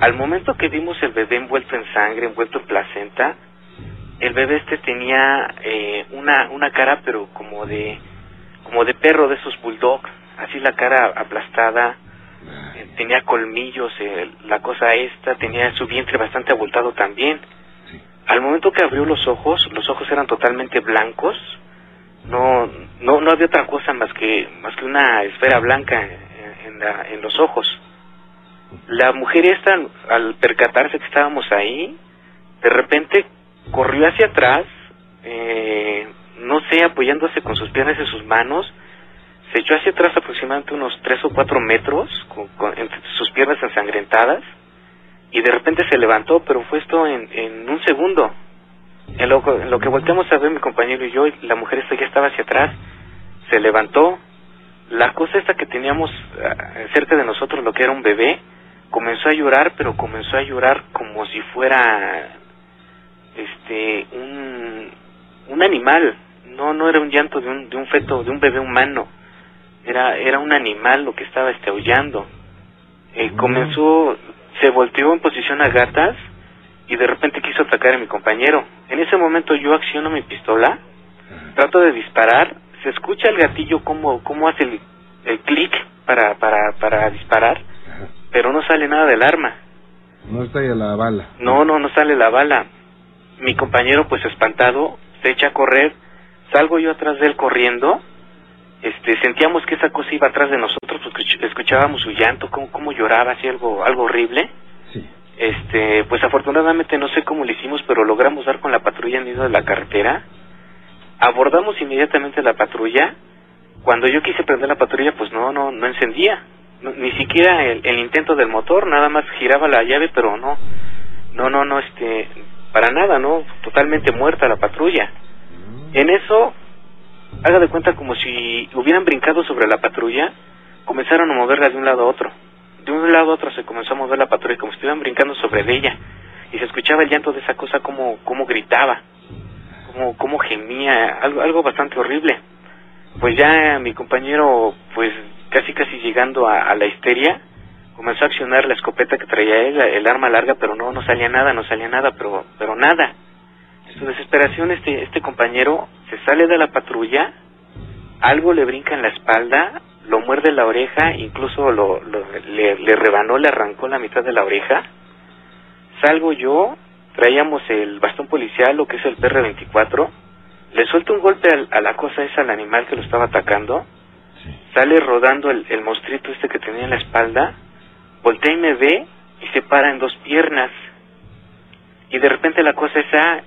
Al momento que vimos el bebé envuelto en sangre, envuelto en placenta, el bebé este tenía eh, una, una cara pero como de, como de perro de esos bulldog, así la cara aplastada, tenía colmillos, eh, la cosa esta, tenía su vientre bastante abultado también. Al momento que abrió los ojos, los ojos eran totalmente blancos, no, no, no había otra cosa más que, más que una esfera blanca en, en la- en los ojos. La mujer esta, al percatarse que estábamos ahí, de repente corrió hacia atrás, eh, no sé, apoyándose con sus piernas y sus manos, se echó hacia atrás aproximadamente unos tres o cuatro metros, con, con- entre sus piernas ensangrentadas, y de repente se levantó, pero fue esto en, un segundo. En lo, en lo que volteamos a ver mi compañero y yo, la mujer esta ya estaba hacia atrás, se levantó, la cosa esta que teníamos ah, cerca de nosotros, lo que era un bebé, comenzó a llorar, pero comenzó a llorar como si fuera este un, un animal, no no era un llanto de un, de un feto, de un bebé humano, era era un animal lo que estaba este aullando. Eh, comenzó, se volteó en posición a gatas y de repente quiso atacar a mi compañero. En ese momento yo acciono mi pistola, trato de disparar, se escucha el gatillo como cómo hace el, el clic para, para, para disparar, pero no sale nada del arma. No está ahí la bala. No, no, no sale la bala. Mi compañero, pues espantado, se echa a correr. Salgo yo atrás de él corriendo. Este, sentíamos que esa cosa iba atrás de nosotros, porque escuch- escuchábamos su llanto, cómo, cómo lloraba, así algo, algo horrible. Este, pues afortunadamente no sé cómo lo hicimos, pero logramos dar con la patrulla en medio de la carretera. Abordamos inmediatamente la patrulla. Cuando yo quise prender la patrulla, pues no, no, no encendía. No- ni siquiera el, el intento del motor, nada más giraba la llave, pero no, no, no, no, este, para nada, no, totalmente muerta la patrulla. En eso, haga de cuenta como si hubieran brincado sobre la patrulla, comenzaron a moverla de un lado a otro. De un lado a otro se comenzó a mover la patrulla como si estuvieran brincando sobre ella. Y se escuchaba el llanto de esa cosa como, como gritaba, como, como gemía, algo, algo bastante horrible. Pues ya mi compañero, pues casi casi llegando a, la histeria, comenzó a accionar la escopeta que traía él, el arma larga, pero no, no salía nada, no salía nada, pero, pero nada. En su desesperación este, este compañero se sale de la patrulla, algo le brinca en la espalda, lo muerde la oreja, incluso lo, lo- le, le rebanó, le arrancó la mitad de la oreja. Salgo yo, traíamos el bastón policial, lo que es el PR-24, le suelto un golpe al- a la cosa esa, al animal que lo estaba atacando, sale rodando el, el monstruito este que tenía en la espalda, voltea y me ve y se para en dos piernas. Y de repente la cosa esa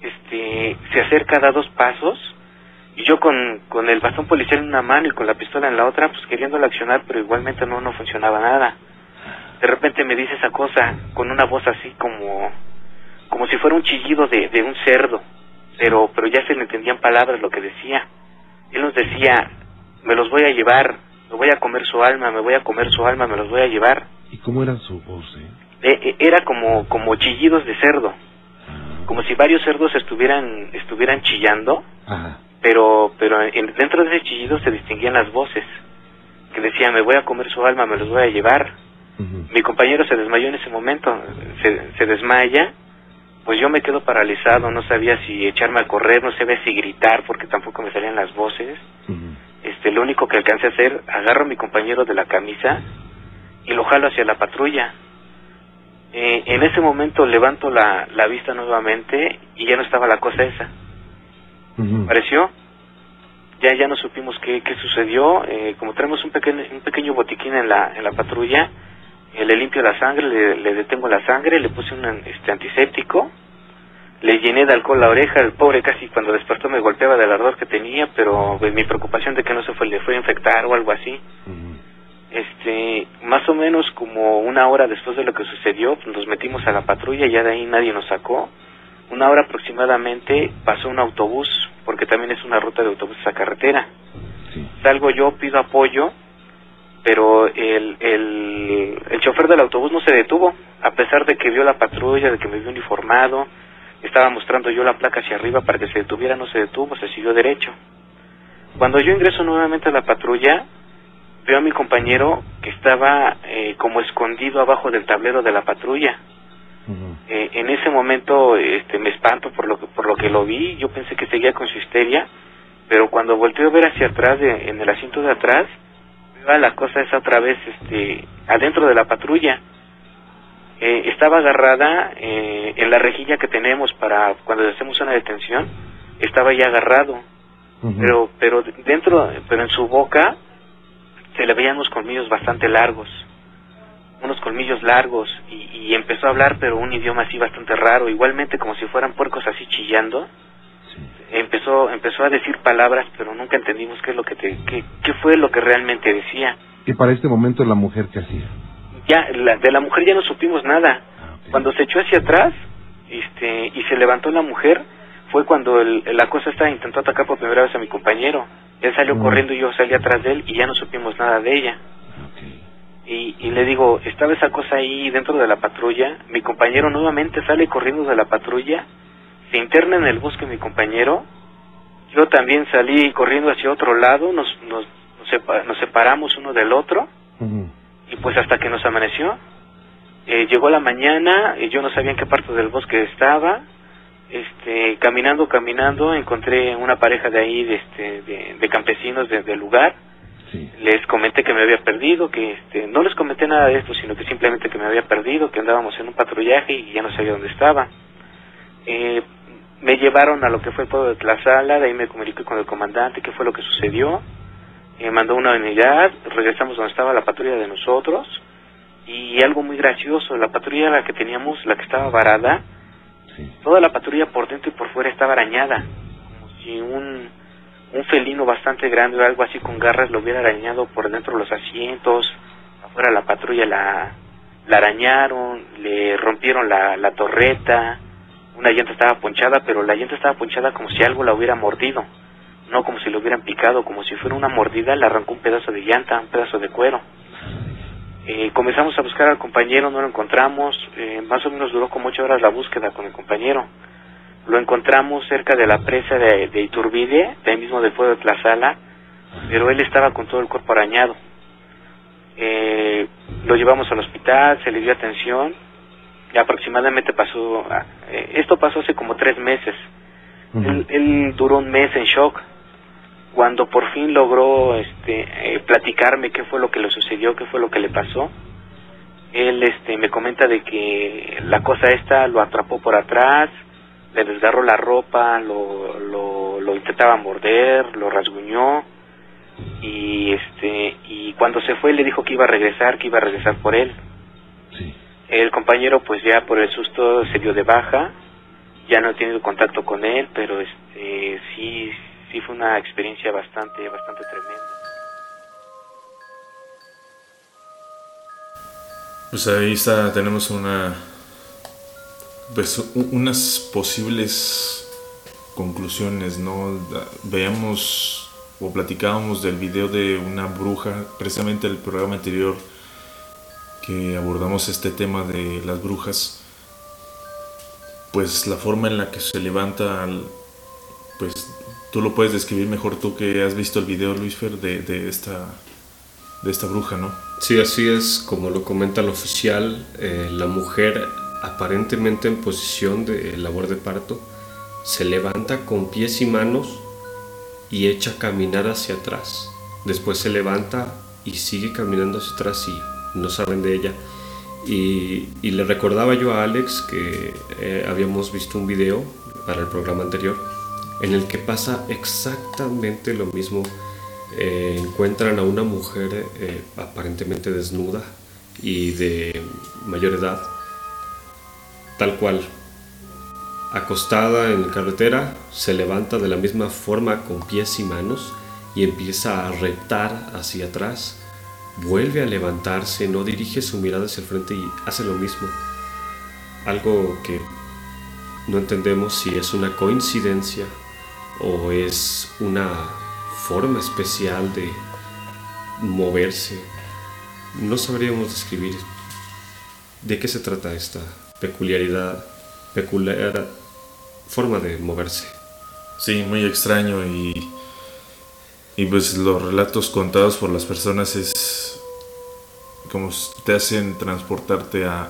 este, se acerca, da dos pasos, y yo con, con el bastón policial en una mano y con la pistola en la otra, pues queriéndola accionar, pero igualmente no, no funcionaba nada. De repente me dice esa cosa con una voz así como, como si fuera un chillido de, de un cerdo, pero, pero ya se le entendían palabras lo que decía. Él nos decía, me los voy a llevar, me voy a comer su alma, me voy a comer su alma, me los voy a llevar. ¿Y cómo era su voz, eh? Eh, eh, era como, como chillidos de cerdo, como si varios cerdos estuvieran, estuvieran chillando, Ajá. pero, pero en- dentro de ese chillido se distinguían las voces, que decían, me voy a comer su alma, me los voy a llevar. Mi compañero se desmayó en ese momento, se, se desmaya, pues yo me quedo paralizado, no sabía si echarme a correr, no sabía si gritar, porque tampoco me salían las voces. Este, lo único que alcancé a hacer, agarro a mi compañero de la camisa y lo jalo hacia la patrulla. Eh, en ese momento levanto la, la vista nuevamente y ya no estaba la cosa esa. Apareció. Ya ya no supimos qué, qué sucedió. Eh, como tenemos un pequeño, un pequeño botiquín en la, en la patrulla, eh, le limpio la sangre, le, le detengo la sangre, le puse un este, antiséptico, le llené de alcohol la oreja, el pobre casi cuando despertó me golpeaba del ardor que tenía, pero pues, mi preocupación de que no se fue, le fue a infectar o algo así. Este, más o menos como una hora después de lo que sucedió, nos metimos a la patrulla, ya de ahí nadie nos sacó. Una hora aproximadamente pasó un autobús, porque también es una ruta de autobuses a carretera. Salgo yo, pido apoyo, pero el, el, el chofer del autobús no se detuvo, a pesar de que vio la patrulla, de que me vio uniformado, estaba mostrando yo la placa hacia arriba para que se detuviera, no se detuvo, se siguió derecho. Cuando yo ingreso nuevamente a la patrulla, veo a mi compañero que estaba eh, como escondido abajo del tablero de la patrulla. Eh, en ese momento este, me espanto por lo, que, por lo que lo vi, yo pensé que seguía con su histeria, pero cuando volteo a ver hacia atrás, de- en el asiento de atrás, veo a la cosa esa otra vez este, adentro de la patrulla. Eh, estaba agarrada eh, en la rejilla que tenemos para cuando hacemos una detención, estaba ya agarrado, pero pero dentro, pero en su boca se le veían unos colmillos bastante largos, unos colmillos largos y, y empezó a hablar pero un idioma así bastante raro, igualmente como si fueran puercos así chillando. Empezó empezó a decir palabras pero nunca entendimos qué es lo que te, qué, qué fue lo que realmente decía. Y para este momento la mujer que hacía. Ya la- de la mujer ya no supimos nada. Cuando se echó hacia atrás este y se levantó la mujer fue cuando el, la cosa esta intentó atacar por primera vez a mi compañero. Él salió corriendo y yo salí atrás de él y ya no supimos nada de ella. Y, y le digo, estaba esa cosa ahí dentro de la patrulla, mi compañero nuevamente sale corriendo de la patrulla, se interna en el bosque mi compañero, yo también salí corriendo hacia otro lado, nos, nos, nos, nos separamos uno del otro. Y pues hasta que nos amaneció. Eh, llegó la mañana, y yo no sabía en qué parte del bosque estaba, este, caminando, caminando, encontré una pareja de ahí, de, este, de, de campesinos de- del lugar, les comenté que me había perdido, que este, no les comenté nada de esto, sino que simplemente que me había perdido, que andábamos en un patrullaje y ya no sabía dónde estaba. Eh, me llevaron a lo que fue el pueblo de Tlazala, de ahí me comuniqué con el comandante, qué fue lo que sucedió. eh, mandó una unidad, regresamos donde estaba la patrulla de nosotros y algo muy gracioso, la patrulla la que teníamos, la que estaba varada, toda la patrulla por dentro y por fuera estaba arañada, como si un, un felino bastante grande o algo así con garras lo hubiera arañado por dentro de los asientos, afuera la patrulla la, la arañaron, le rompieron la, la torreta, una llanta estaba ponchada, pero la llanta estaba ponchada como si algo la hubiera mordido, no como si lo hubieran picado, como si fuera una mordida, le arrancó un pedazo de llanta, un pedazo de cuero. Eh, comenzamos a buscar al compañero, no lo encontramos, eh, más o menos duró como ocho horas la búsqueda con el compañero. Lo encontramos cerca de la presa de, de Iturbide, de ahí mismo del pueblo de Tlazala, pero él estaba con todo el cuerpo arañado. Eh, lo llevamos al hospital, se le dio atención, y aproximadamente pasó, eh, esto pasó hace como tres meses. él, él duró un mes en shock. Cuando por fin logró este, eh, platicarme qué fue lo que le sucedió, qué fue lo que le pasó, él este, me comenta de que la cosa esta lo atrapó por atrás, le desgarró la ropa, lo, lo, lo intentaba morder, lo rasguñó y este y cuando se fue le dijo que iba a regresar, que iba a regresar por él. El compañero pues ya por el susto se dio de baja, ya no he tenido contacto con él, pero este sí sí fue una experiencia bastante bastante tremenda. Pues ahí está, tenemos una. Pues unas posibles conclusiones, ¿no? Veamos o platicábamos del video de una bruja, precisamente el programa anterior que abordamos este tema de las brujas. Pues la forma en la que se levanta, pues tú lo puedes describir mejor tú que has visto el video, Luis Fer, de, de esta, de esta bruja, ¿no? Sí, así es, como lo comenta el oficial, eh, la mujer aparentemente en posición de labor de parto se levanta con pies y manos y echa a caminar hacia atrás. Después se levanta y sigue caminando hacia atrás y no saben de ella. Y, y le recordaba yo a Alex que eh, habíamos visto un video para el programa anterior en el que pasa exactamente lo mismo. Eh, encuentran a una mujer eh, aparentemente desnuda y de mayor edad, tal cual, acostada en la carretera, se levanta de la misma forma con pies y manos y empieza a reptar hacia atrás, vuelve a levantarse, no dirige su mirada hacia el frente y hace lo mismo. Algo que no entendemos si es una coincidencia o es una forma especial de moverse. No sabríamos describir de qué se trata esta peculiaridad, peculiar forma de moverse. Sí, muy extraño y, y pues los relatos contados por las personas es como te hacen transportarte a,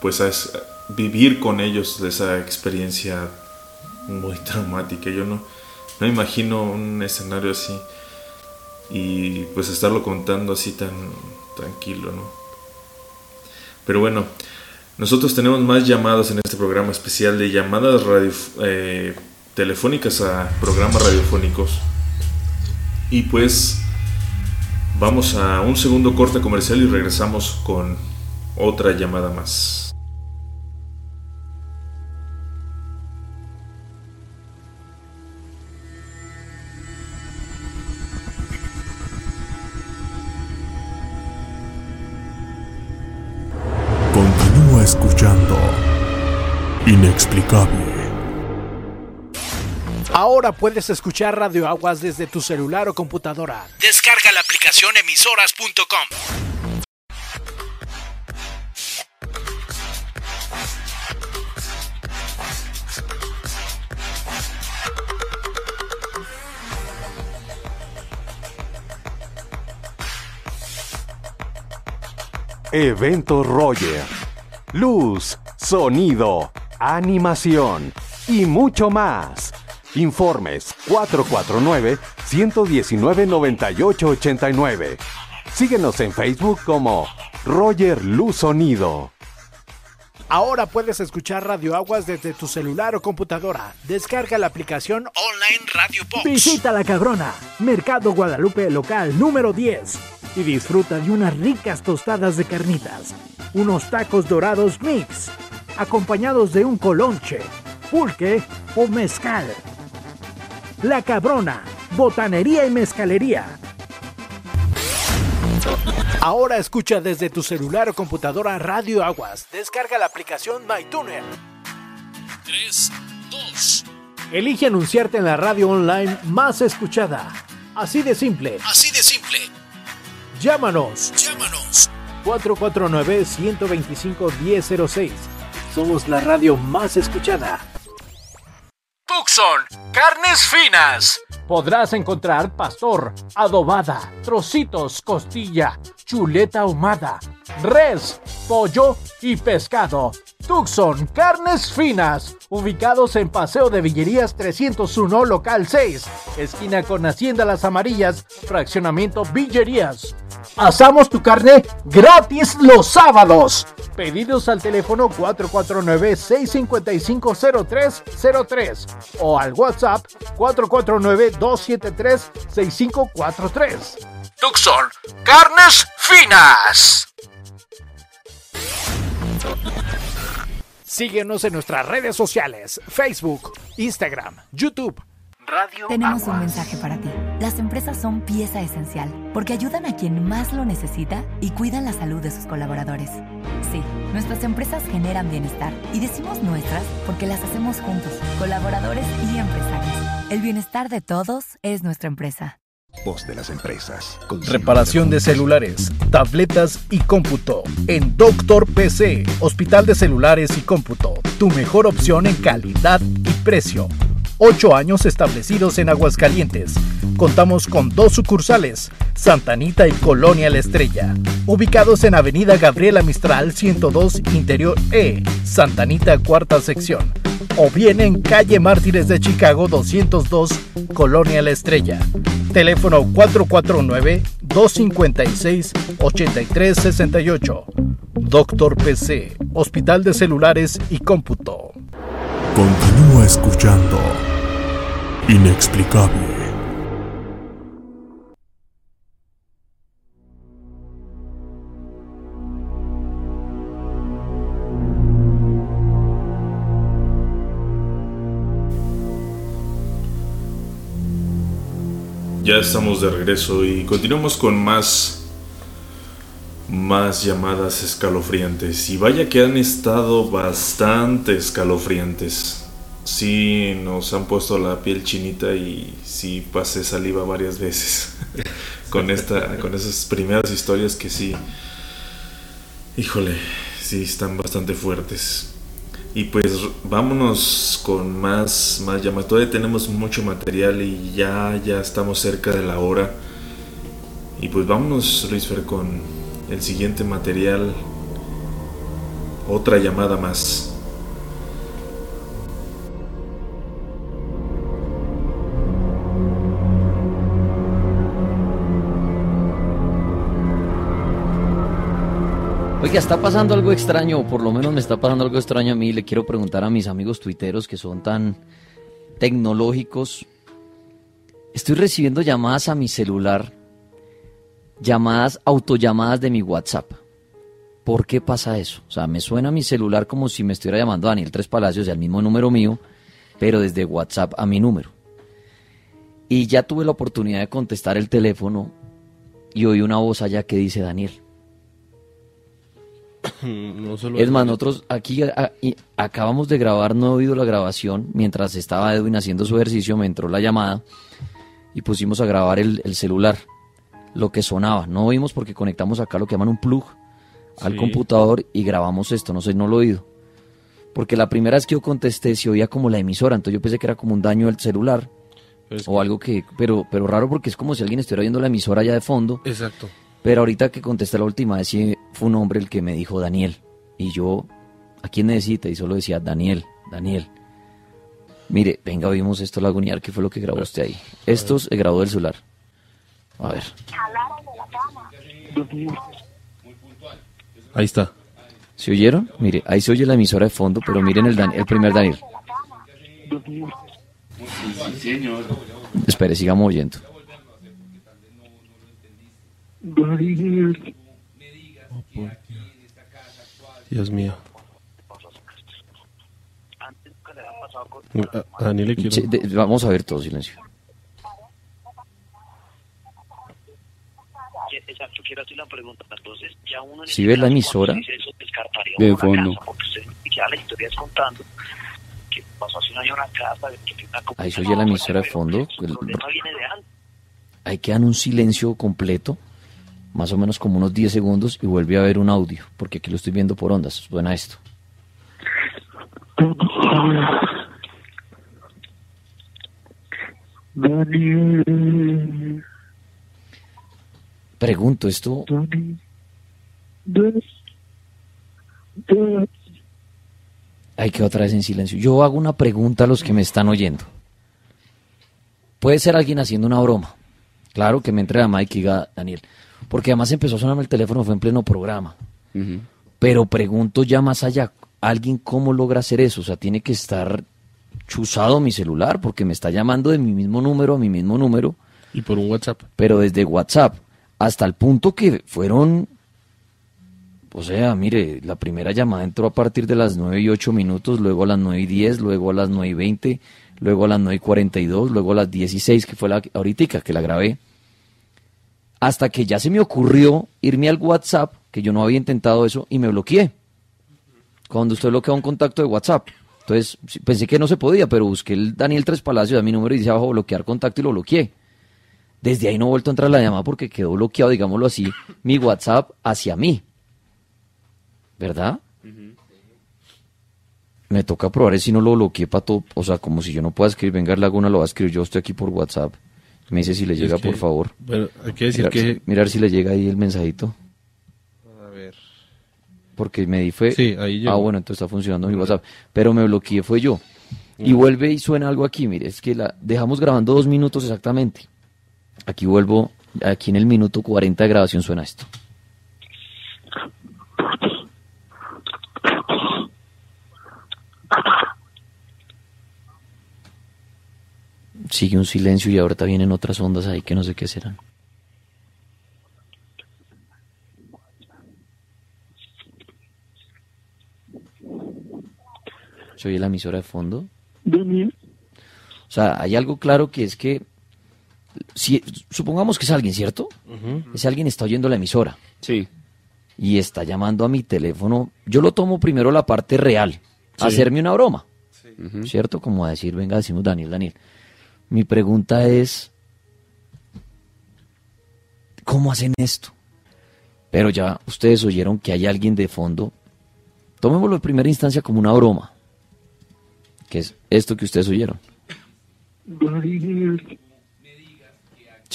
pues a, a vivir con ellos esa experiencia muy traumática. Yo no, no imagino un escenario así y pues estarlo contando así tan tranquilo, ¿no? Pero bueno, nosotros tenemos más llamadas en este programa especial de llamadas radio, eh, telefónicas a programas radiofónicos. Y pues vamos a un segundo corte comercial y regresamos con otra llamada más. Ahora puedes escuchar Radio Aguas desde tu celular o computadora. Descarga la aplicación emisoras.com. Evento Roger. Luz, sonido, animación y mucho más. Informes 449-119-9889. Síguenos en Facebook como Roger Luz Sonido. Ahora puedes escuchar Radio Aguas desde tu celular o computadora. Descarga la aplicación Online Radio Box. Visita La Cabrona, Mercado Guadalupe local número 10 y disfruta de unas ricas tostadas de carnitas, unos tacos dorados mix, acompañados de un colonche, pulque o mezcal. La Cabrona, botanería y mezcalería. Ahora escucha desde tu celular o computadora Radio Aguas. Descarga la aplicación MyTuner. 3, 2. Elige anunciarte en la radio online más escuchada. Así de simple. Así de simple. Llámanos. Llámanos. 449-125-1006. Somos la radio más escuchada. Tucson, carnes finas. Podrás encontrar pastor, adobada, trocitos, costilla, chuleta ahumada, res, pollo y pescado. Tucson, carnes finas, ubicados en Paseo de Villerías 301, local 6, esquina con Hacienda Las Amarillas, fraccionamiento Villerías. Asamos tu carne gratis los sábados. Pedidos al teléfono 449-655-0303 o al WhatsApp 449-273-6543. Tucson, carnes finas. Síguenos en nuestras redes sociales, Facebook, Instagram, YouTube. Radio Tenemos un mensaje para ti. Las empresas son pieza esencial porque ayudan a quien más lo necesita y cuidan la salud de sus colaboradores. Sí, nuestras empresas generan bienestar y decimos nuestras porque las hacemos juntos, colaboradores y empresarios. El bienestar de todos es nuestra empresa. Voz de las empresas. Reparación de celulares, tabletas y cómputo. En Doctor PC, Hospital de Celulares y Cómputo. Tu mejor opción en calidad y precio. Ocho años establecidos en Aguascalientes. Contamos con dos sucursales, Santa Anita y Colonia La Estrella. Ubicados en Avenida Gabriela Mistral 102 Interior E, Santa Anita Cuarta Sección. O bien en Calle Mártires de Chicago 202, Colonia La Estrella. Teléfono 449-256-8368. Doctor PC, Hospital de Celulares y Cómputo. Continúa escuchando. Inexplicable. Ya estamos de regreso y continuamos con más más llamadas escalofriantes y vaya que han estado bastante escalofriantes. Sí, nos han puesto la piel chinita y sí pasé saliva varias veces [LAUGHS] con esta con esas primeras historias que sí híjole, sí están bastante fuertes. Y pues vámonos con más, más llamadas. Todavía tenemos mucho material y ya, ya estamos cerca de la hora. Y pues vámonos, Luis Fer, con el siguiente material. Otra llamada más. Oiga, está pasando algo extraño, o por lo menos me está pasando algo extraño a mí. Le quiero preguntar a mis amigos tuiteros que son tan tecnológicos. Estoy recibiendo llamadas a mi celular, llamadas, autollamadas de mi WhatsApp. ¿Por qué pasa eso? O sea, me suena mi celular como si me estuviera llamando Daniel Tres Palacios, al mismo número mío, pero desde WhatsApp a mi número. Y ya tuve la oportunidad de contestar el teléfono y oí una voz allá que dice Daniel. [COUGHS] No solo Es más, nosotros aquí a- y acabamos de grabar, no he oído la grabación, mientras estaba Edwin haciendo su ejercicio, me entró la llamada y pusimos a grabar el, el celular, lo que sonaba. No oímos porque conectamos acá lo que llaman un plug al Sí. computador y grabamos esto, no sé, no lo he oído. Porque la primera vez que yo contesté se oía como la emisora, entonces yo pensé que era como un daño del celular Pero es o algo que, pero, pero raro porque es como si alguien estuviera viendo la emisora allá de fondo. Exacto. Pero ahorita que contesté la última vez, sí fue un hombre el que me dijo Daniel. Y yo, ¿a quién necesita? Y solo decía Daniel, Daniel. Mire, venga, vimos esto, Laguniar, que fue lo que grabó usted ahí. Esto se grabó del celular. A ver. Ahí está. ¿Se oyeron? Mire, ahí se oye la emisora de fondo, pero miren el, Dan- el primer Daniel. Espere, sigamos oyendo. Dios mío. A, Daniel le quiero... Sí, de- vamos a ver todo, silencio. Exacto, quiero hacer la pregunta. Entonces, ya uno en ¿Sí ese ves la emisora? eso, De fondo. porque usted ya la historia es contando que pasó hace un año una casa, que una Ahí se oye la emisora de fondo. El- problema viene de antes. Ahí quedan un silencio completo, más o menos como unos 10 segundos, y vuelve a haber un audio, porque aquí lo estoy viendo por ondas. Suena esto. Daniel. Pregunto, ¿esto Hay que otra vez en silencio. Yo hago una pregunta a los que me están oyendo. Puede ser alguien haciendo una broma. Claro que me entre a Mike y diga, Daniel. Porque además empezó a sonarme el teléfono, fue en pleno programa. Pero pregunto ya más allá, ¿alguien cómo logra hacer eso? O sea, tiene que estar chuzado mi celular porque me está llamando de mi mismo número a mi mismo número. Y por un WhatsApp. Pero desde WhatsApp, hasta el punto que fueron o sea, mire, la primera llamada entró a partir de las 9 y 8 minutos, luego a las 9 y 10, luego a las 9 y 20, luego a las 9 y 42, luego a las 16, que fue la ahorita que la grabé. Hasta que ya se me ocurrió irme al WhatsApp, que yo no había intentado eso, y me bloqueé. Cuando usted bloquea un contacto de WhatsApp. Entonces, pensé que no se podía, pero busqué el Daniel Tres Palacios, a mi número y dice abajo bloquear contacto y lo bloqueé. Desde ahí no he vuelto a entrar a la llamada porque quedó bloqueado, digámoslo así, mi WhatsApp hacia mí. ¿Verdad? Me toca probar si no lo bloqueé para todo. O sea, como si yo no pueda escribir, venga, Laguna lo va a escribir. Yo estoy aquí por WhatsApp. Me dice si le Es llega, que, por favor. bueno, hay que decir mirar, que- si- mirar si le llega ahí el mensajito. A ver. Porque me di fue. Sí, ahí llegó. Ah, bueno, entonces está funcionando mi WhatsApp. Pero me bloqueé, fue yo. Y vuelve y suena algo aquí. Mire, es que la dejamos grabando dos minutos exactamente. Aquí vuelvo. Aquí en el minuto 40 de grabación suena esto. Sigue un silencio y ahorita vienen otras ondas ahí que no sé qué serán. ¿Se oye la emisora de fondo? O sea, hay algo claro que es que, si, supongamos que es alguien, ¿cierto? Ese alguien está oyendo la emisora. Sí. Y está llamando a mi teléfono. Yo lo tomo primero la parte real, Sí. hacerme una broma, ¿cierto? Como a decir, venga, decimos Daniel, Daniel. Mi pregunta es, ¿cómo hacen esto? Pero ya ustedes oyeron que hay alguien de fondo. Tomémoslo en primera instancia como una broma, que es esto que ustedes oyeron.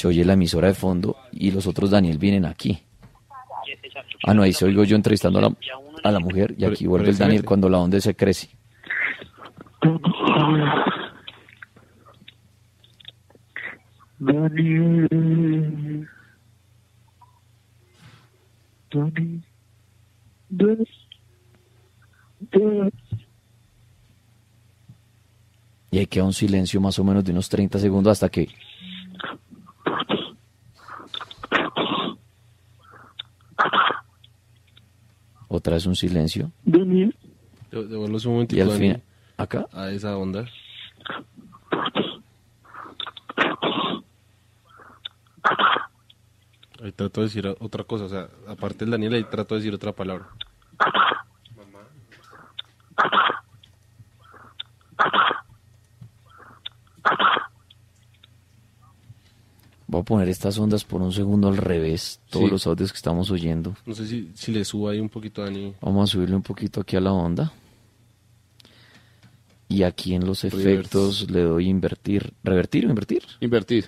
Se oye la emisora de fondo y los otros Daniel vienen aquí. Ah, no, ahí se oigo yo entrevistando a la, mujer y aquí vuelve el Daniel cuando la onda se crece. Daniel. Y ahí queda un silencio más o menos de unos 30 segundos hasta que... Otra vez un silencio. Daniel. Devuelves un momento. Y al fin... ¿Acá? A esa onda. Ahí trato de decir otra cosa. O sea, aparte del Daniel, ahí trato de decir otra palabra. Voy a poner estas ondas por un segundo al revés, todos Sí. los audios que estamos oyendo. No sé si, si le subo ahí un poquito a Dani. Vamos a subirle un poquito aquí a la onda. Y aquí en los Reverse. efectos le doy invertir. ¿Revertir o invertir? Invertir.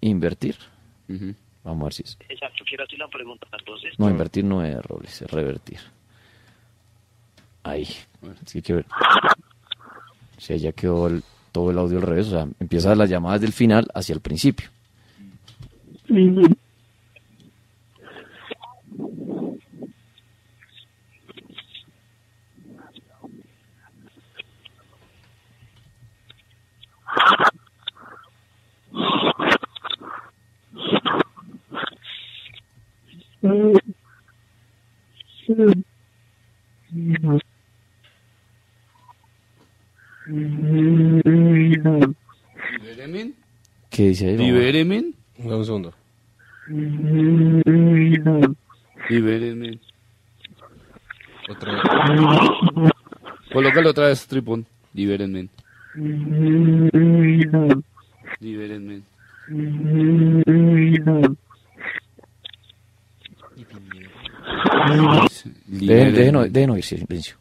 Invertir. Vamos a ver si es. Exacto, quiero hacer la pregunta. Entonces, No, invertir no es Robles, es revertir. Ahí. Es que hay que ver. Si ya quedó el- todo el audio al revés, o sea, empieza las llamadas del final hacia el principio. Mm. Mm. Libérenme. ¿Qué dice ahí? Libérenme. Un segundo. Libérenme. Otra vez. Colócalo otra vez, Tripón. Libérenme. Libérenme. Dejen, dejen, dejen oír silencio.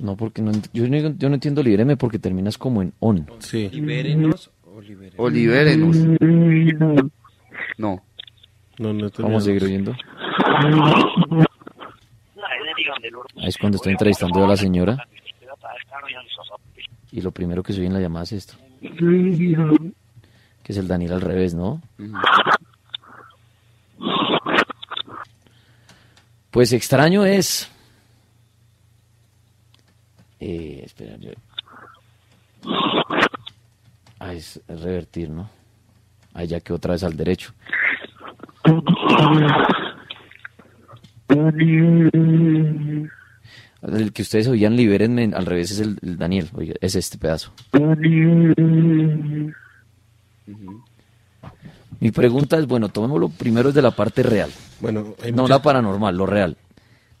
No, porque no, yo, no, yo no entiendo libéreme porque terminas como en on. Sí. Libérenos o libérenos. O libérenos. No. No, no Vamos a seguir oyendo. Ahí es cuando estoy entrevistando a la señora y lo primero que se oye en la llamada es esto. Que es el Daniel al revés, ¿no? Pues extraño es. Eh, espera, yo. Ah, es, es revertir, ¿no? Ahí ya que otra vez al derecho. El que ustedes oían, libérenme, al revés es el, el Daniel, oiga, es este pedazo. Mi pregunta es, bueno, tomémoslo primero desde la parte real. Bueno, no muchas- la paranormal, lo real.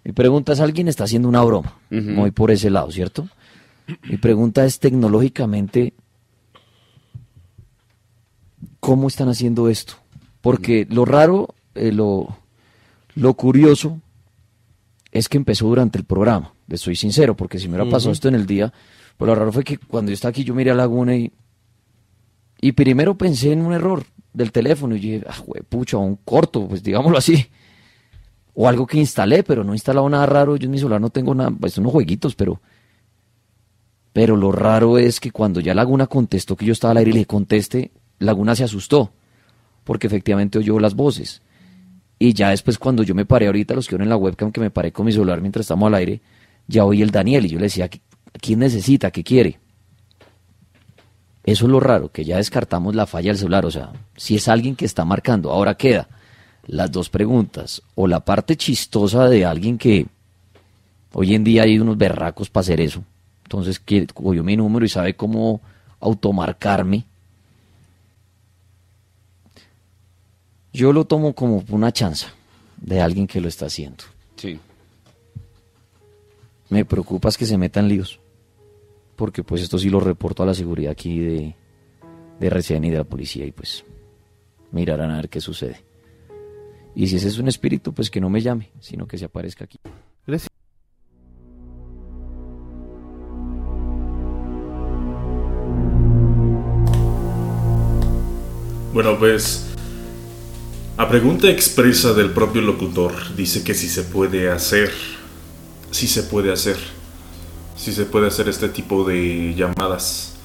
Mi pregunta es, ¿alguien está haciendo una broma? Voy por ese lado, ¿cierto? Mi pregunta es, tecnológicamente, ¿cómo están haciendo esto? Porque lo raro, eh, lo, lo curioso, es que empezó durante el programa. Les soy sincero, porque si me hubiera pasado esto en el día, pues lo raro fue que cuando yo estaba aquí, yo miré a Laguna y, y primero pensé en un error del teléfono y dije, ah, pucha, un corto, pues digámoslo así. O algo que instalé, pero no he instalado nada raro. Yo en mi celular no tengo nada, pues unos jueguitos, pero. Pero lo raro es que cuando ya Laguna contestó que yo estaba al aire y le conteste, Laguna se asustó, porque efectivamente oyó las voces. Y ya después cuando yo me paré ahorita, los que vieron en la webcam, que me paré con mi celular mientras estamos al aire, ya oí el Daniel y yo le decía, ¿quién necesita? ¿Qué quiere? Eso es lo raro, que ya descartamos la falla del celular. O sea, si es alguien que está marcando, ahora queda las dos preguntas. O la parte chistosa de alguien que hoy en día hay unos berracos para hacer eso. Entonces, que cogió mi número y sabe cómo automarcarme. Yo lo tomo como una chanza de alguien que lo está haciendo. Sí. Me preocupa es que se metan líos. Porque pues esto sí lo reporto a la seguridad aquí de, de RCN y de la policía y pues mirarán a ver qué sucede. Y si ese es un espíritu, pues que no me llame, sino que se aparezca aquí. Bueno, pues a pregunta expresa del propio locutor dice que si se puede hacer, si se puede hacer, si se puede hacer este tipo de llamadas.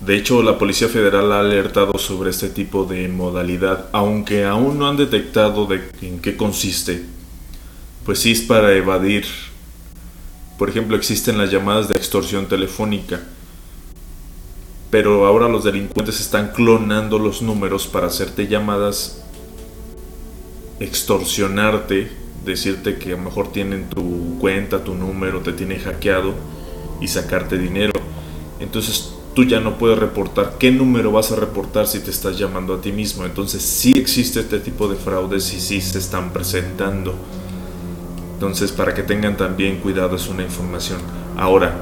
De hecho, la Policía Federal ha alertado sobre este tipo de modalidad, aunque aún no han detectado de en qué consiste. Pues sí es para evadir. Por ejemplo, existen las llamadas de extorsión telefónica pero ahora los delincuentes están clonando los números para hacerte llamadas, extorsionarte, decirte que a lo mejor tienen tu cuenta, tu número, te tienen hackeado y sacarte dinero. Entonces tú ya no puedes reportar qué número vas a reportar si te estás llamando a ti mismo. Entonces sí existe este tipo de fraudes y sí se están presentando. Entonces para que tengan también cuidado es una información. Ahora,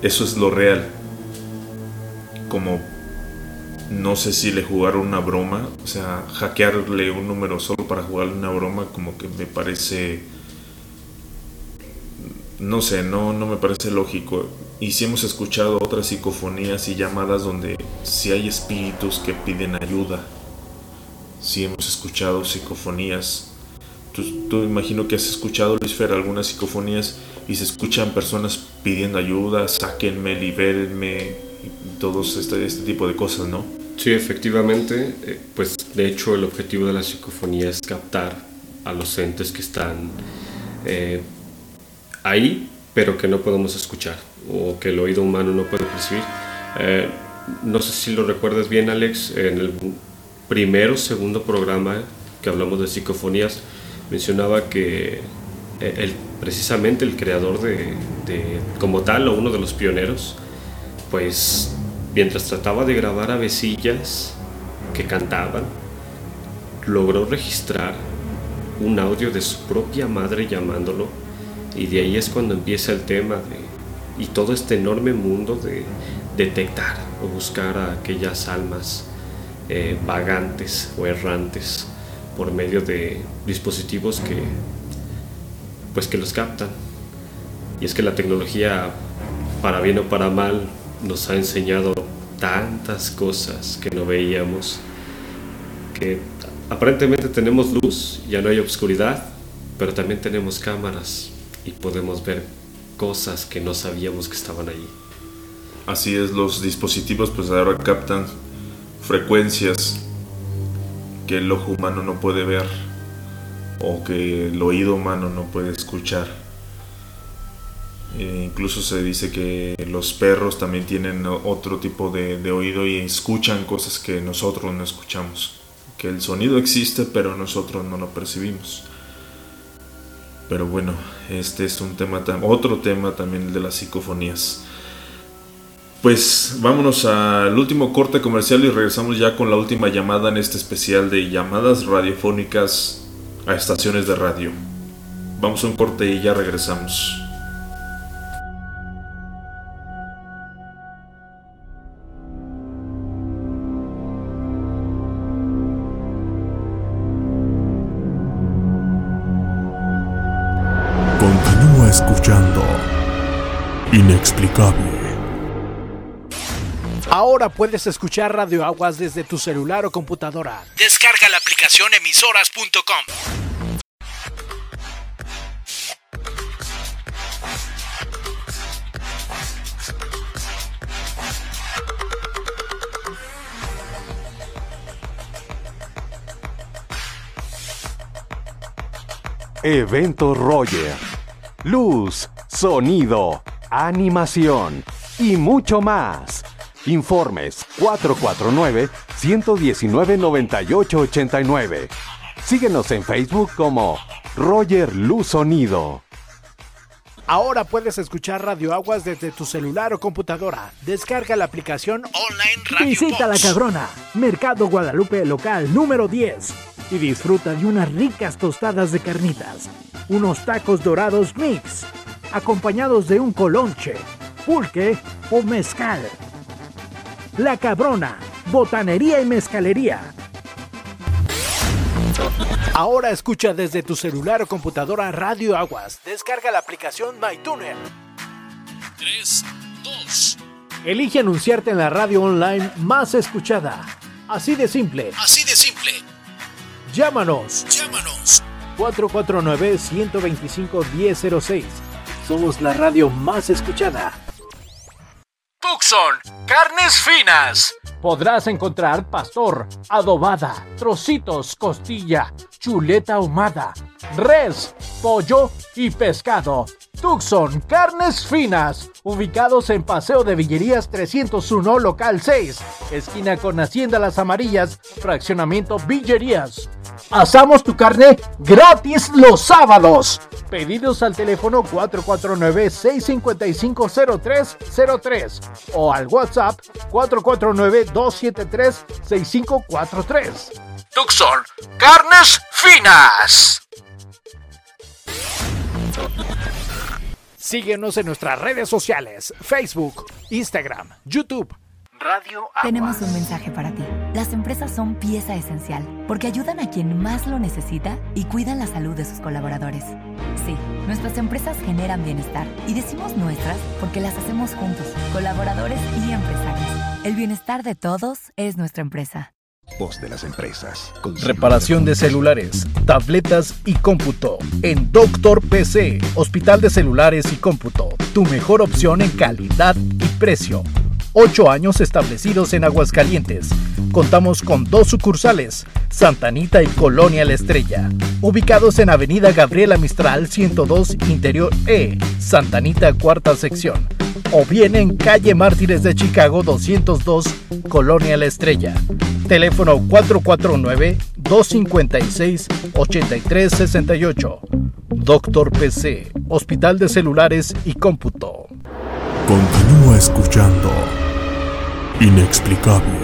eso es lo real. Como no sé si le jugaron una broma, o sea, hackearle un número solo para jugarle una broma, como que me parece. No sé, no, no me parece lógico. Y si hemos escuchado otras psicofonías y llamadas donde si hay espíritus que piden ayuda. Si hemos escuchado psicofonías. Tú, tú imagino que has escuchado, Luis Fer, algunas psicofonías y se escuchan personas pidiendo ayuda, sáquenme, libérenme, y todos este, este tipo de cosas, ¿no? Sí, efectivamente, eh, pues de hecho el objetivo de la psicofonía es captar a los entes que están eh, ahí, pero que no podemos escuchar o que el oído humano no puede percibir. Eh, no sé si lo recuerdas bien, Alex, en el primero o segundo programa que hablamos de psicofonías, mencionaba que eh, el, precisamente el creador de, como tal, o uno de los pioneros, pues mientras trataba de grabar avecillas que cantaban, logró registrar un audio de su propia madre llamándolo y de ahí es cuando empieza el tema de, y todo este enorme mundo de detectar o buscar a aquellas almas eh, vagantes o errantes por medio de dispositivos que pues que los captan. Y es que la tecnología para bien o para mal nos ha enseñado tantas cosas que no veíamos que aparentemente tenemos luz ya no hay oscuridad pero también tenemos cámaras y podemos ver cosas que no sabíamos que estaban allí Así es, los dispositivos pues ahora captan frecuencias que el ojo humano no puede ver o que el oído humano no puede escuchar. E incluso se dice que los perros también tienen otro tipo de, de, oído y escuchan cosas que nosotros no escuchamos. Que el sonido existe pero nosotros no lo percibimos. Pero bueno, este es un tema, otro tema también de las psicofonías. Pues vámonos al último corte comercial y regresamos ya con la última llamada en este especial de llamadas radiofónicas a estaciones de radio. Vamos a un corte y ya regresamos. Inexplicable. Ahora puedes escuchar Radio Aguas desde tu celular o computadora. Descarga la aplicación emisoras.com. Evento Roger. Luz, sonido, animación y mucho más. Informes 449-119-9889. Síguenos en Facebook como Roger Luz Sonido. Ahora puedes escuchar Radio Aguas desde tu celular o computadora. Descarga la aplicación Online Radio Visita Box. La Cabrona, Mercado Guadalupe local número 10 y disfruta de unas ricas tostadas de carnitas, unos tacos dorados mix, acompañados de un colonche, pulque o mezcal. La Cabrona, botanería y mezcalería. Ahora escucha desde tu celular o computadora Radio Aguas. Descarga la aplicación MyTuner. 3, 2. Elige anunciarte en la radio online más escuchada. Así de simple. Así de simple. Llámanos. Llámanos. 449-125-1006. Somos la radio más escuchada. Tucson, carnes finas. Podrás encontrar pastor, adobada, trocitos, costilla, chuleta ahumada, res, pollo y pescado. Tucson, carnes finas, ubicados en Paseo de Villerías 301, local 6, esquina con Hacienda Las Amarillas, fraccionamiento Villerías. Asamos tu carne gratis los sábados. Pedidos al teléfono 449-655-0303 o al WhatsApp 449-273-6543. Tucson, carnes finas. Síguenos en nuestras redes sociales, Facebook, Instagram, YouTube. Radio Aguas. Tenemos un mensaje para ti. Las empresas son pieza esencial porque ayudan a quien más lo necesita y cuidan la salud de sus colaboradores. Sí, nuestras empresas generan bienestar y decimos nuestras porque las hacemos juntos, colaboradores y empresarios. El bienestar de todos es nuestra empresa. Voz de las empresas. Reparación de celulares, tabletas y cómputo. En Doctor PC, Hospital de Celulares y Cómputo. Tu mejor opción en calidad y precio. Ocho años establecidos en Aguascalientes. Contamos con dos sucursales, Santa Anita y Colonia La Estrella, ubicados en Avenida Gabriela Mistral 102 Interior E, Santa Anita Cuarta Sección. o bien en calle Mártires de Chicago 202, Colonia La Estrella. Teléfono 449-256-8368. Doctor PC, Hospital de Celulares y Cómputo. Continúa escuchando. Inexplicable.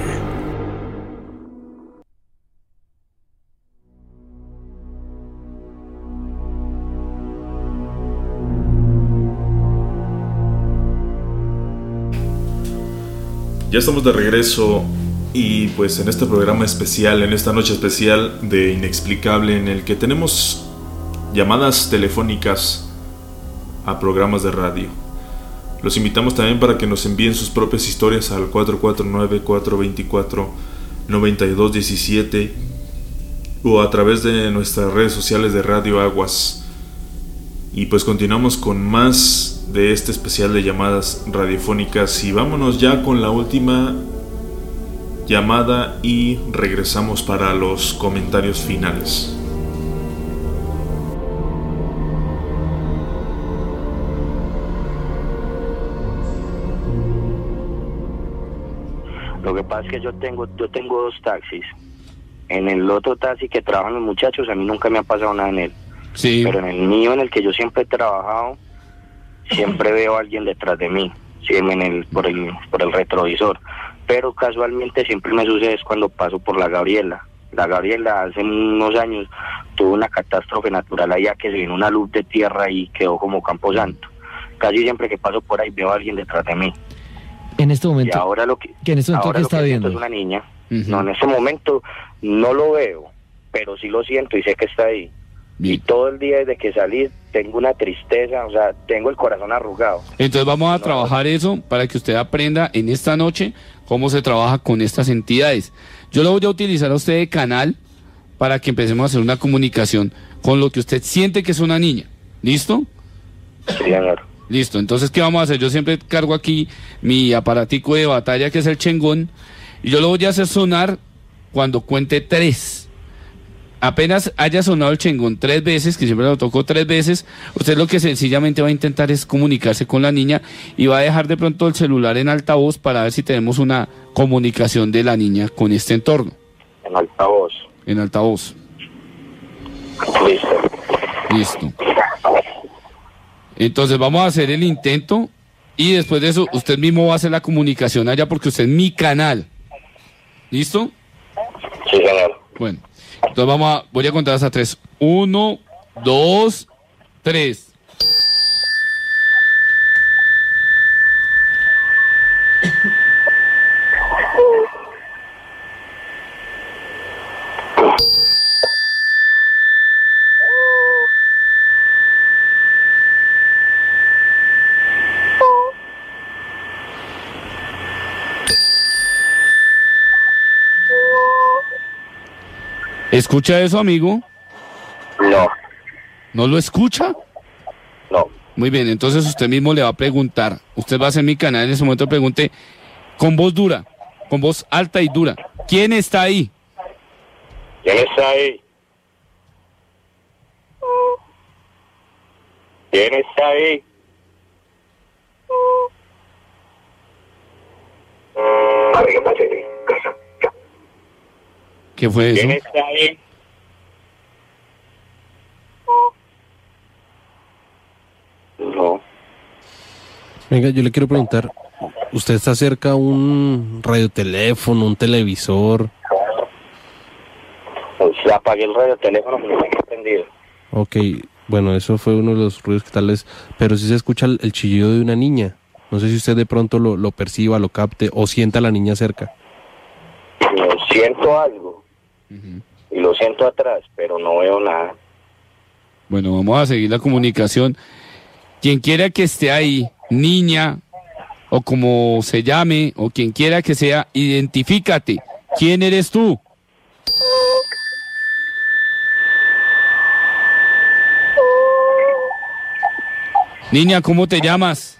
Ya estamos de regreso y pues en este programa especial, en esta noche especial de Inexplicable en el que tenemos llamadas telefónicas a programas de radio. Los invitamos también para que nos envíen sus propias historias al 449-424-9217 o a través de nuestras redes sociales de Radio Aguas. Y pues continuamos con más de este especial de llamadas radiofónicas y vámonos ya con la última llamada y regresamos para los comentarios finales. Pasa es que yo tengo, yo tengo dos taxis. En el otro taxi que trabajan los muchachos, a mí nunca me ha pasado nada en él. Sí. Pero en el mío, en el que yo siempre he trabajado, siempre veo a alguien detrás de mí, siempre en el, por, el, por el retrovisor. Pero casualmente siempre me sucede es cuando paso por la Gabriela. La Gabriela hace unos años tuvo una catástrofe natural allá que se vino una luz de tierra y quedó como campo santo. Casi siempre que paso por ahí veo a alguien detrás de mí. En este Y momento, ahora lo que, ¿que en este momento ahora qué lo está que viendo? es una niña. No, en este momento no lo veo, pero sí lo siento y sé que está ahí. Y todo el día desde que salí tengo una tristeza, o sea, tengo el corazón arrugado. Entonces vamos a trabajar eso para que usted aprenda en esta noche cómo se trabaja con estas entidades. Yo lo voy a utilizar a usted de canal para que empecemos a hacer una comunicación con lo que usted siente que es una niña. ¿Listo? Sí, señor. Listo. Entonces, ¿qué vamos a hacer? Yo siempre cargo aquí mi aparatico de batalla que es el chengón y yo lo voy a hacer sonar cuando cuente tres. Apenas haya sonado el chengón tres veces, que siempre lo tocó tres veces, usted lo que sencillamente va a intentar es comunicarse con la niña y va a dejar de pronto el celular en altavoz para ver si tenemos una comunicación de la niña con este entorno. En altavoz. En altavoz. Listo. Listo. Entonces vamos a hacer el intento y después de eso usted mismo va a hacer la comunicación allá porque usted es mi canal. ¿Listo? Sí, señor. Bueno, entonces vamos a, voy a contar hasta tres. Uno, dos, tres. ¿Escucha eso, amigo? No. ¿No lo escucha? No. Muy bien, entonces usted mismo le va a preguntar. Usted va a hacer mi canal en ese momento pregunte con voz dura, con voz alta y dura. ¿Quién está ahí? ¿Quién está ahí? ¿Quién está ahí? ¿Qué fue eso? ¿Quién está ahí? No. Venga, yo le quiero preguntar, ¿usted está cerca a un radioteléfono, un televisor? Pues apagué el radio teléfono que no me entendido. Ok, bueno, eso fue uno de los ruidos que tal vez, pero sí se escucha el, el chillido de una niña. No sé si usted de pronto lo, lo perciba, lo capte o sienta a la niña cerca. Siento algo. Y lo siento atrás, pero no veo nada. Bueno, vamos a seguir la comunicación. Quien quiera que esté ahí, niña, o como se llame, o quien quiera que sea, identifícate. ¿Quién eres tú? Niña, ¿cómo te llamas?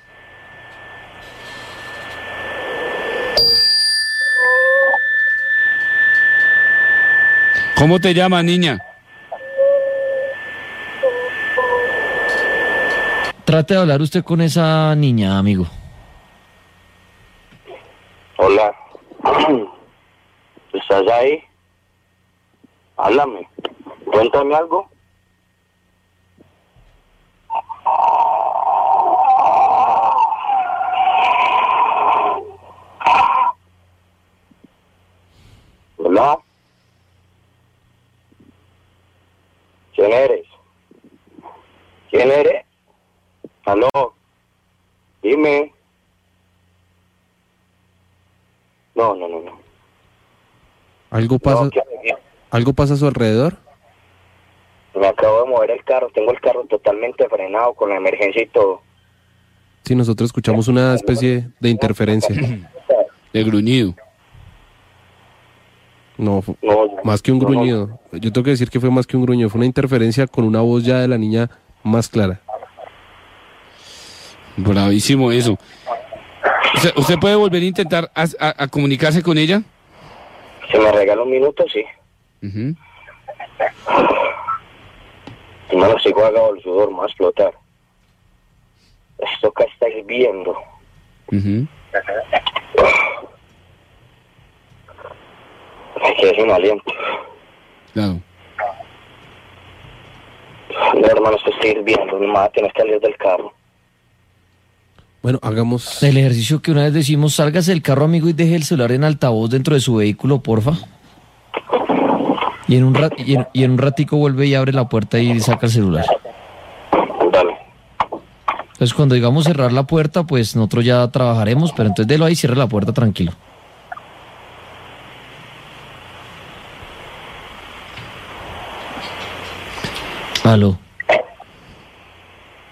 ¿Cómo te llamas, niña? Trate de hablar usted con esa niña, amigo. Hola. [CLEARS THROAT] ¿Estás ahí? Háblame. Cuéntame algo. Hola. ¿Quién eres? ¿Quién eres? Aló. Dime. No, no, no, no. ¿Algo pasa, No, ¿Algo pasa a su alrededor? Me acabo de mover el carro. Tengo el carro totalmente frenado con la emergencia y todo. Sí, nosotros escuchamos una especie de interferencia. [COUGHS] De gruñido. No, fu- más que un gruñido. Yo tengo que decir que fue más que un gruñido. Fue una interferencia con una voz ya de la niña más clara. Bravísimo eso. ¿Usted, usted puede volver a intentar a, a- a comunicarse con ella? Si me regala un minuto, sí. Ujú. Hermano, sigo agado el sudor, a explotar. Esto que está hirviendo. Ujú. Me [LAUGHS] quedé sin aliento. Claro. No, hermano, esto está hirviendo. Mi madre tiene que salir del carro. Bueno, hagamos... El ejercicio que una vez decimos, sálgase del carro, amigo, y deje el celular en altavoz dentro de su vehículo, porfa. Y en un, rat- y en, y en un ratico vuelve y abre la puerta y saca el celular. Dale. Entonces, cuando digamos cerrar la puerta, pues nosotros ya trabajaremos, pero entonces délo ahí y cierre la puerta tranquilo.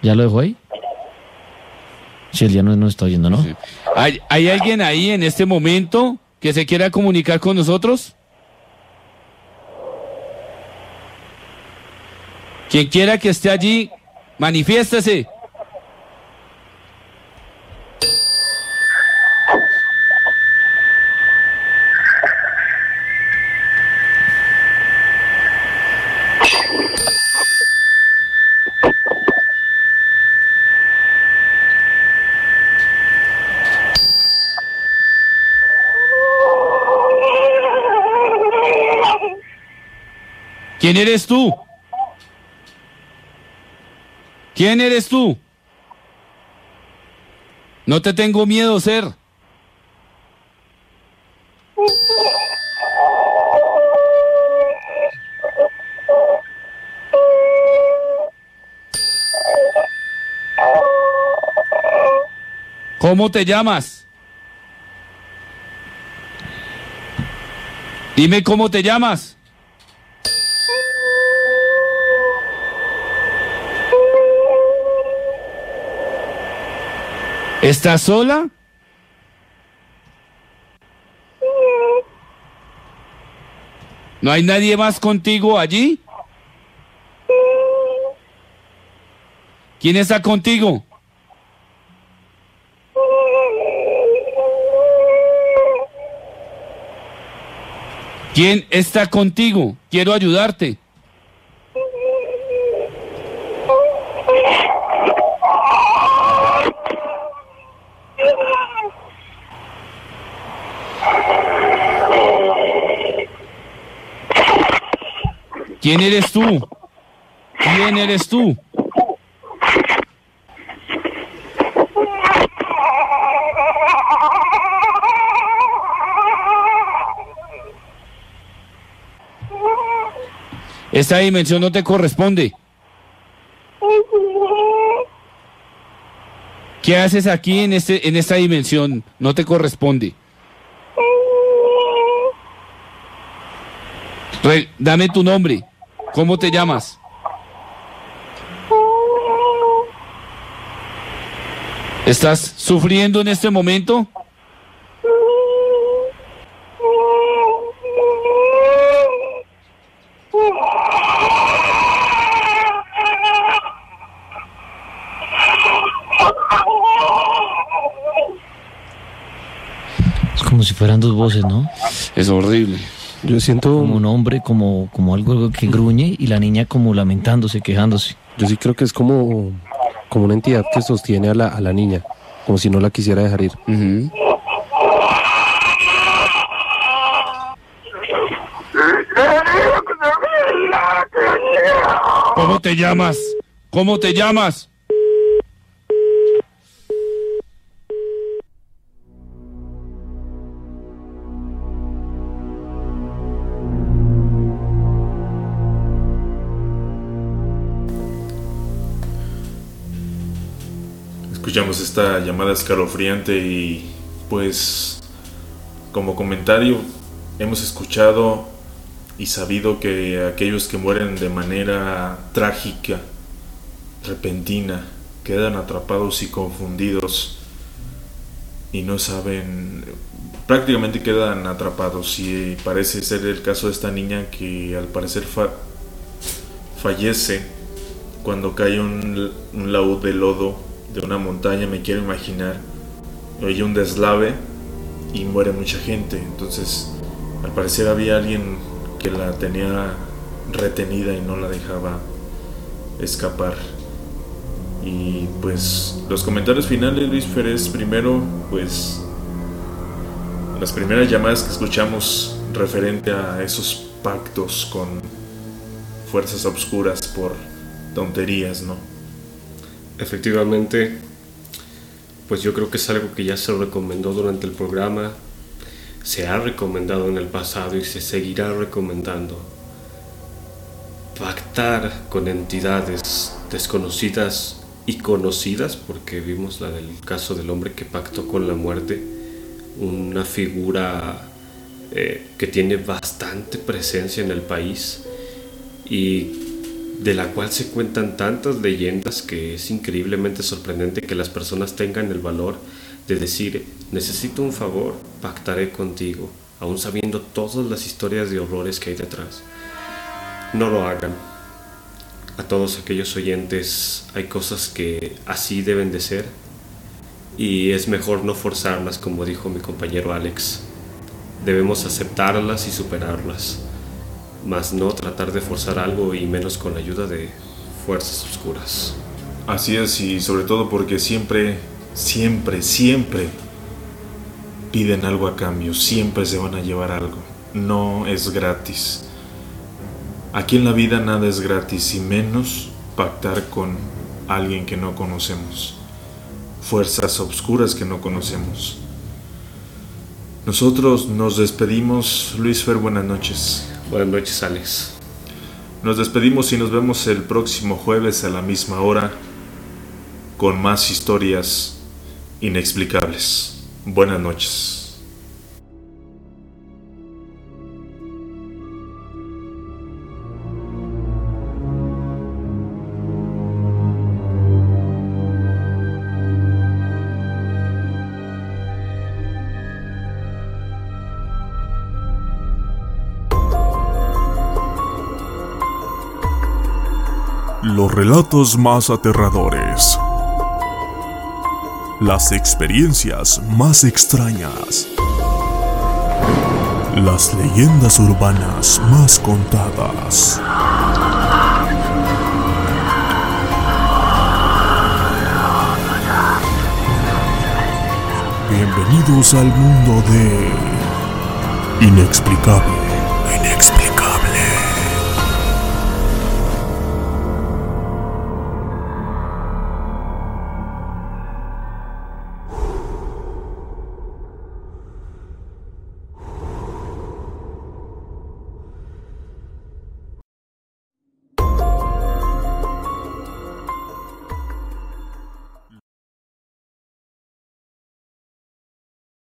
¿Ya lo dejó ahí? Si él ya no nos está oyendo, ¿no? ¿Hay, hay alguien ahí en este momento que se quiera comunicar con nosotros? Quien quiera que esté allí, manifiéstese. ¿Quién eres tú? ¿Quién eres tú? No te tengo miedo, ser. ¿Cómo te llamas? Dime cómo te llamas. ¿Estás sola? ¿No hay nadie más contigo allí? ¿Quién está contigo? ¿Quién está contigo? Quiero ayudarte. ¿Quién eres tú? ¿Quién eres tú? Esta dimensión no te corresponde. ¿Qué haces aquí en este en esta dimensión? No te corresponde. Re- dame tu nombre. ¿Cómo te llamas? ¿Estás sufriendo en este momento? Es como si fueran dos voces, ¿no? Es horrible. Yo siento... Como un hombre, como, como algo que gruñe y la niña como lamentándose, quejándose. Yo sí creo que es como, como una entidad que sostiene a la, a la niña, como si no la quisiera dejar ir. ¿Cómo te llamas? ¿Cómo te llamas? Esta llamada escalofriante y pues como comentario hemos escuchado y sabido que aquellos que mueren de manera trágica, repentina, quedan atrapados y confundidos y no saben, prácticamente quedan atrapados. Y parece ser el caso de esta niña que al parecer fa- fallece cuando cae un, un laúd de lodo de una montaña, me quiero imaginar, oye un deslave y muere mucha gente, entonces al parecer había alguien que la tenía retenida y no la dejaba escapar. Y pues los comentarios finales, Luis Férez, primero, pues las primeras llamadas que escuchamos referente a esos pactos con fuerzas obscuras por tonterías, ¿no? Efectivamente, pues yo creo que es algo que ya se recomendó durante el programa, se ha recomendado en el pasado y se seguirá recomendando. Pactar con entidades desconocidas y conocidas, porque vimos la del caso del hombre que pactó con la muerte, una figura eh, que tiene bastante presencia en el país y de la cual se cuentan tantas leyendas que es increíblemente sorprendente que las personas tengan el valor de decir, necesito un favor, pactaré contigo, aún sabiendo todas las historias de horrores que hay detrás. No lo hagan. A todos aquellos oyentes hay cosas que así deben de ser y es mejor no forzarlas como dijo mi compañero Alex. Debemos aceptarlas y superarlas más no tratar de forzar algo y menos con la ayuda de fuerzas oscuras. Así es, y sobre todo porque siempre, siempre, siempre piden algo a cambio, siempre se van a llevar algo. No es gratis. Aquí en la vida nada es gratis y menos pactar con alguien que no conocemos. Fuerzas obscuras que no conocemos. Nosotros nos despedimos. Luis Fer, buenas noches. Buenas noches, Alex. Nos despedimos y nos vemos el próximo jueves a la misma hora con más historias inexplicables. Buenas noches. Relatos más aterradores. Las experiencias más extrañas. Las leyendas urbanas más contadas. Bienvenidos al mundo de... Inexplicable. Inexplicable.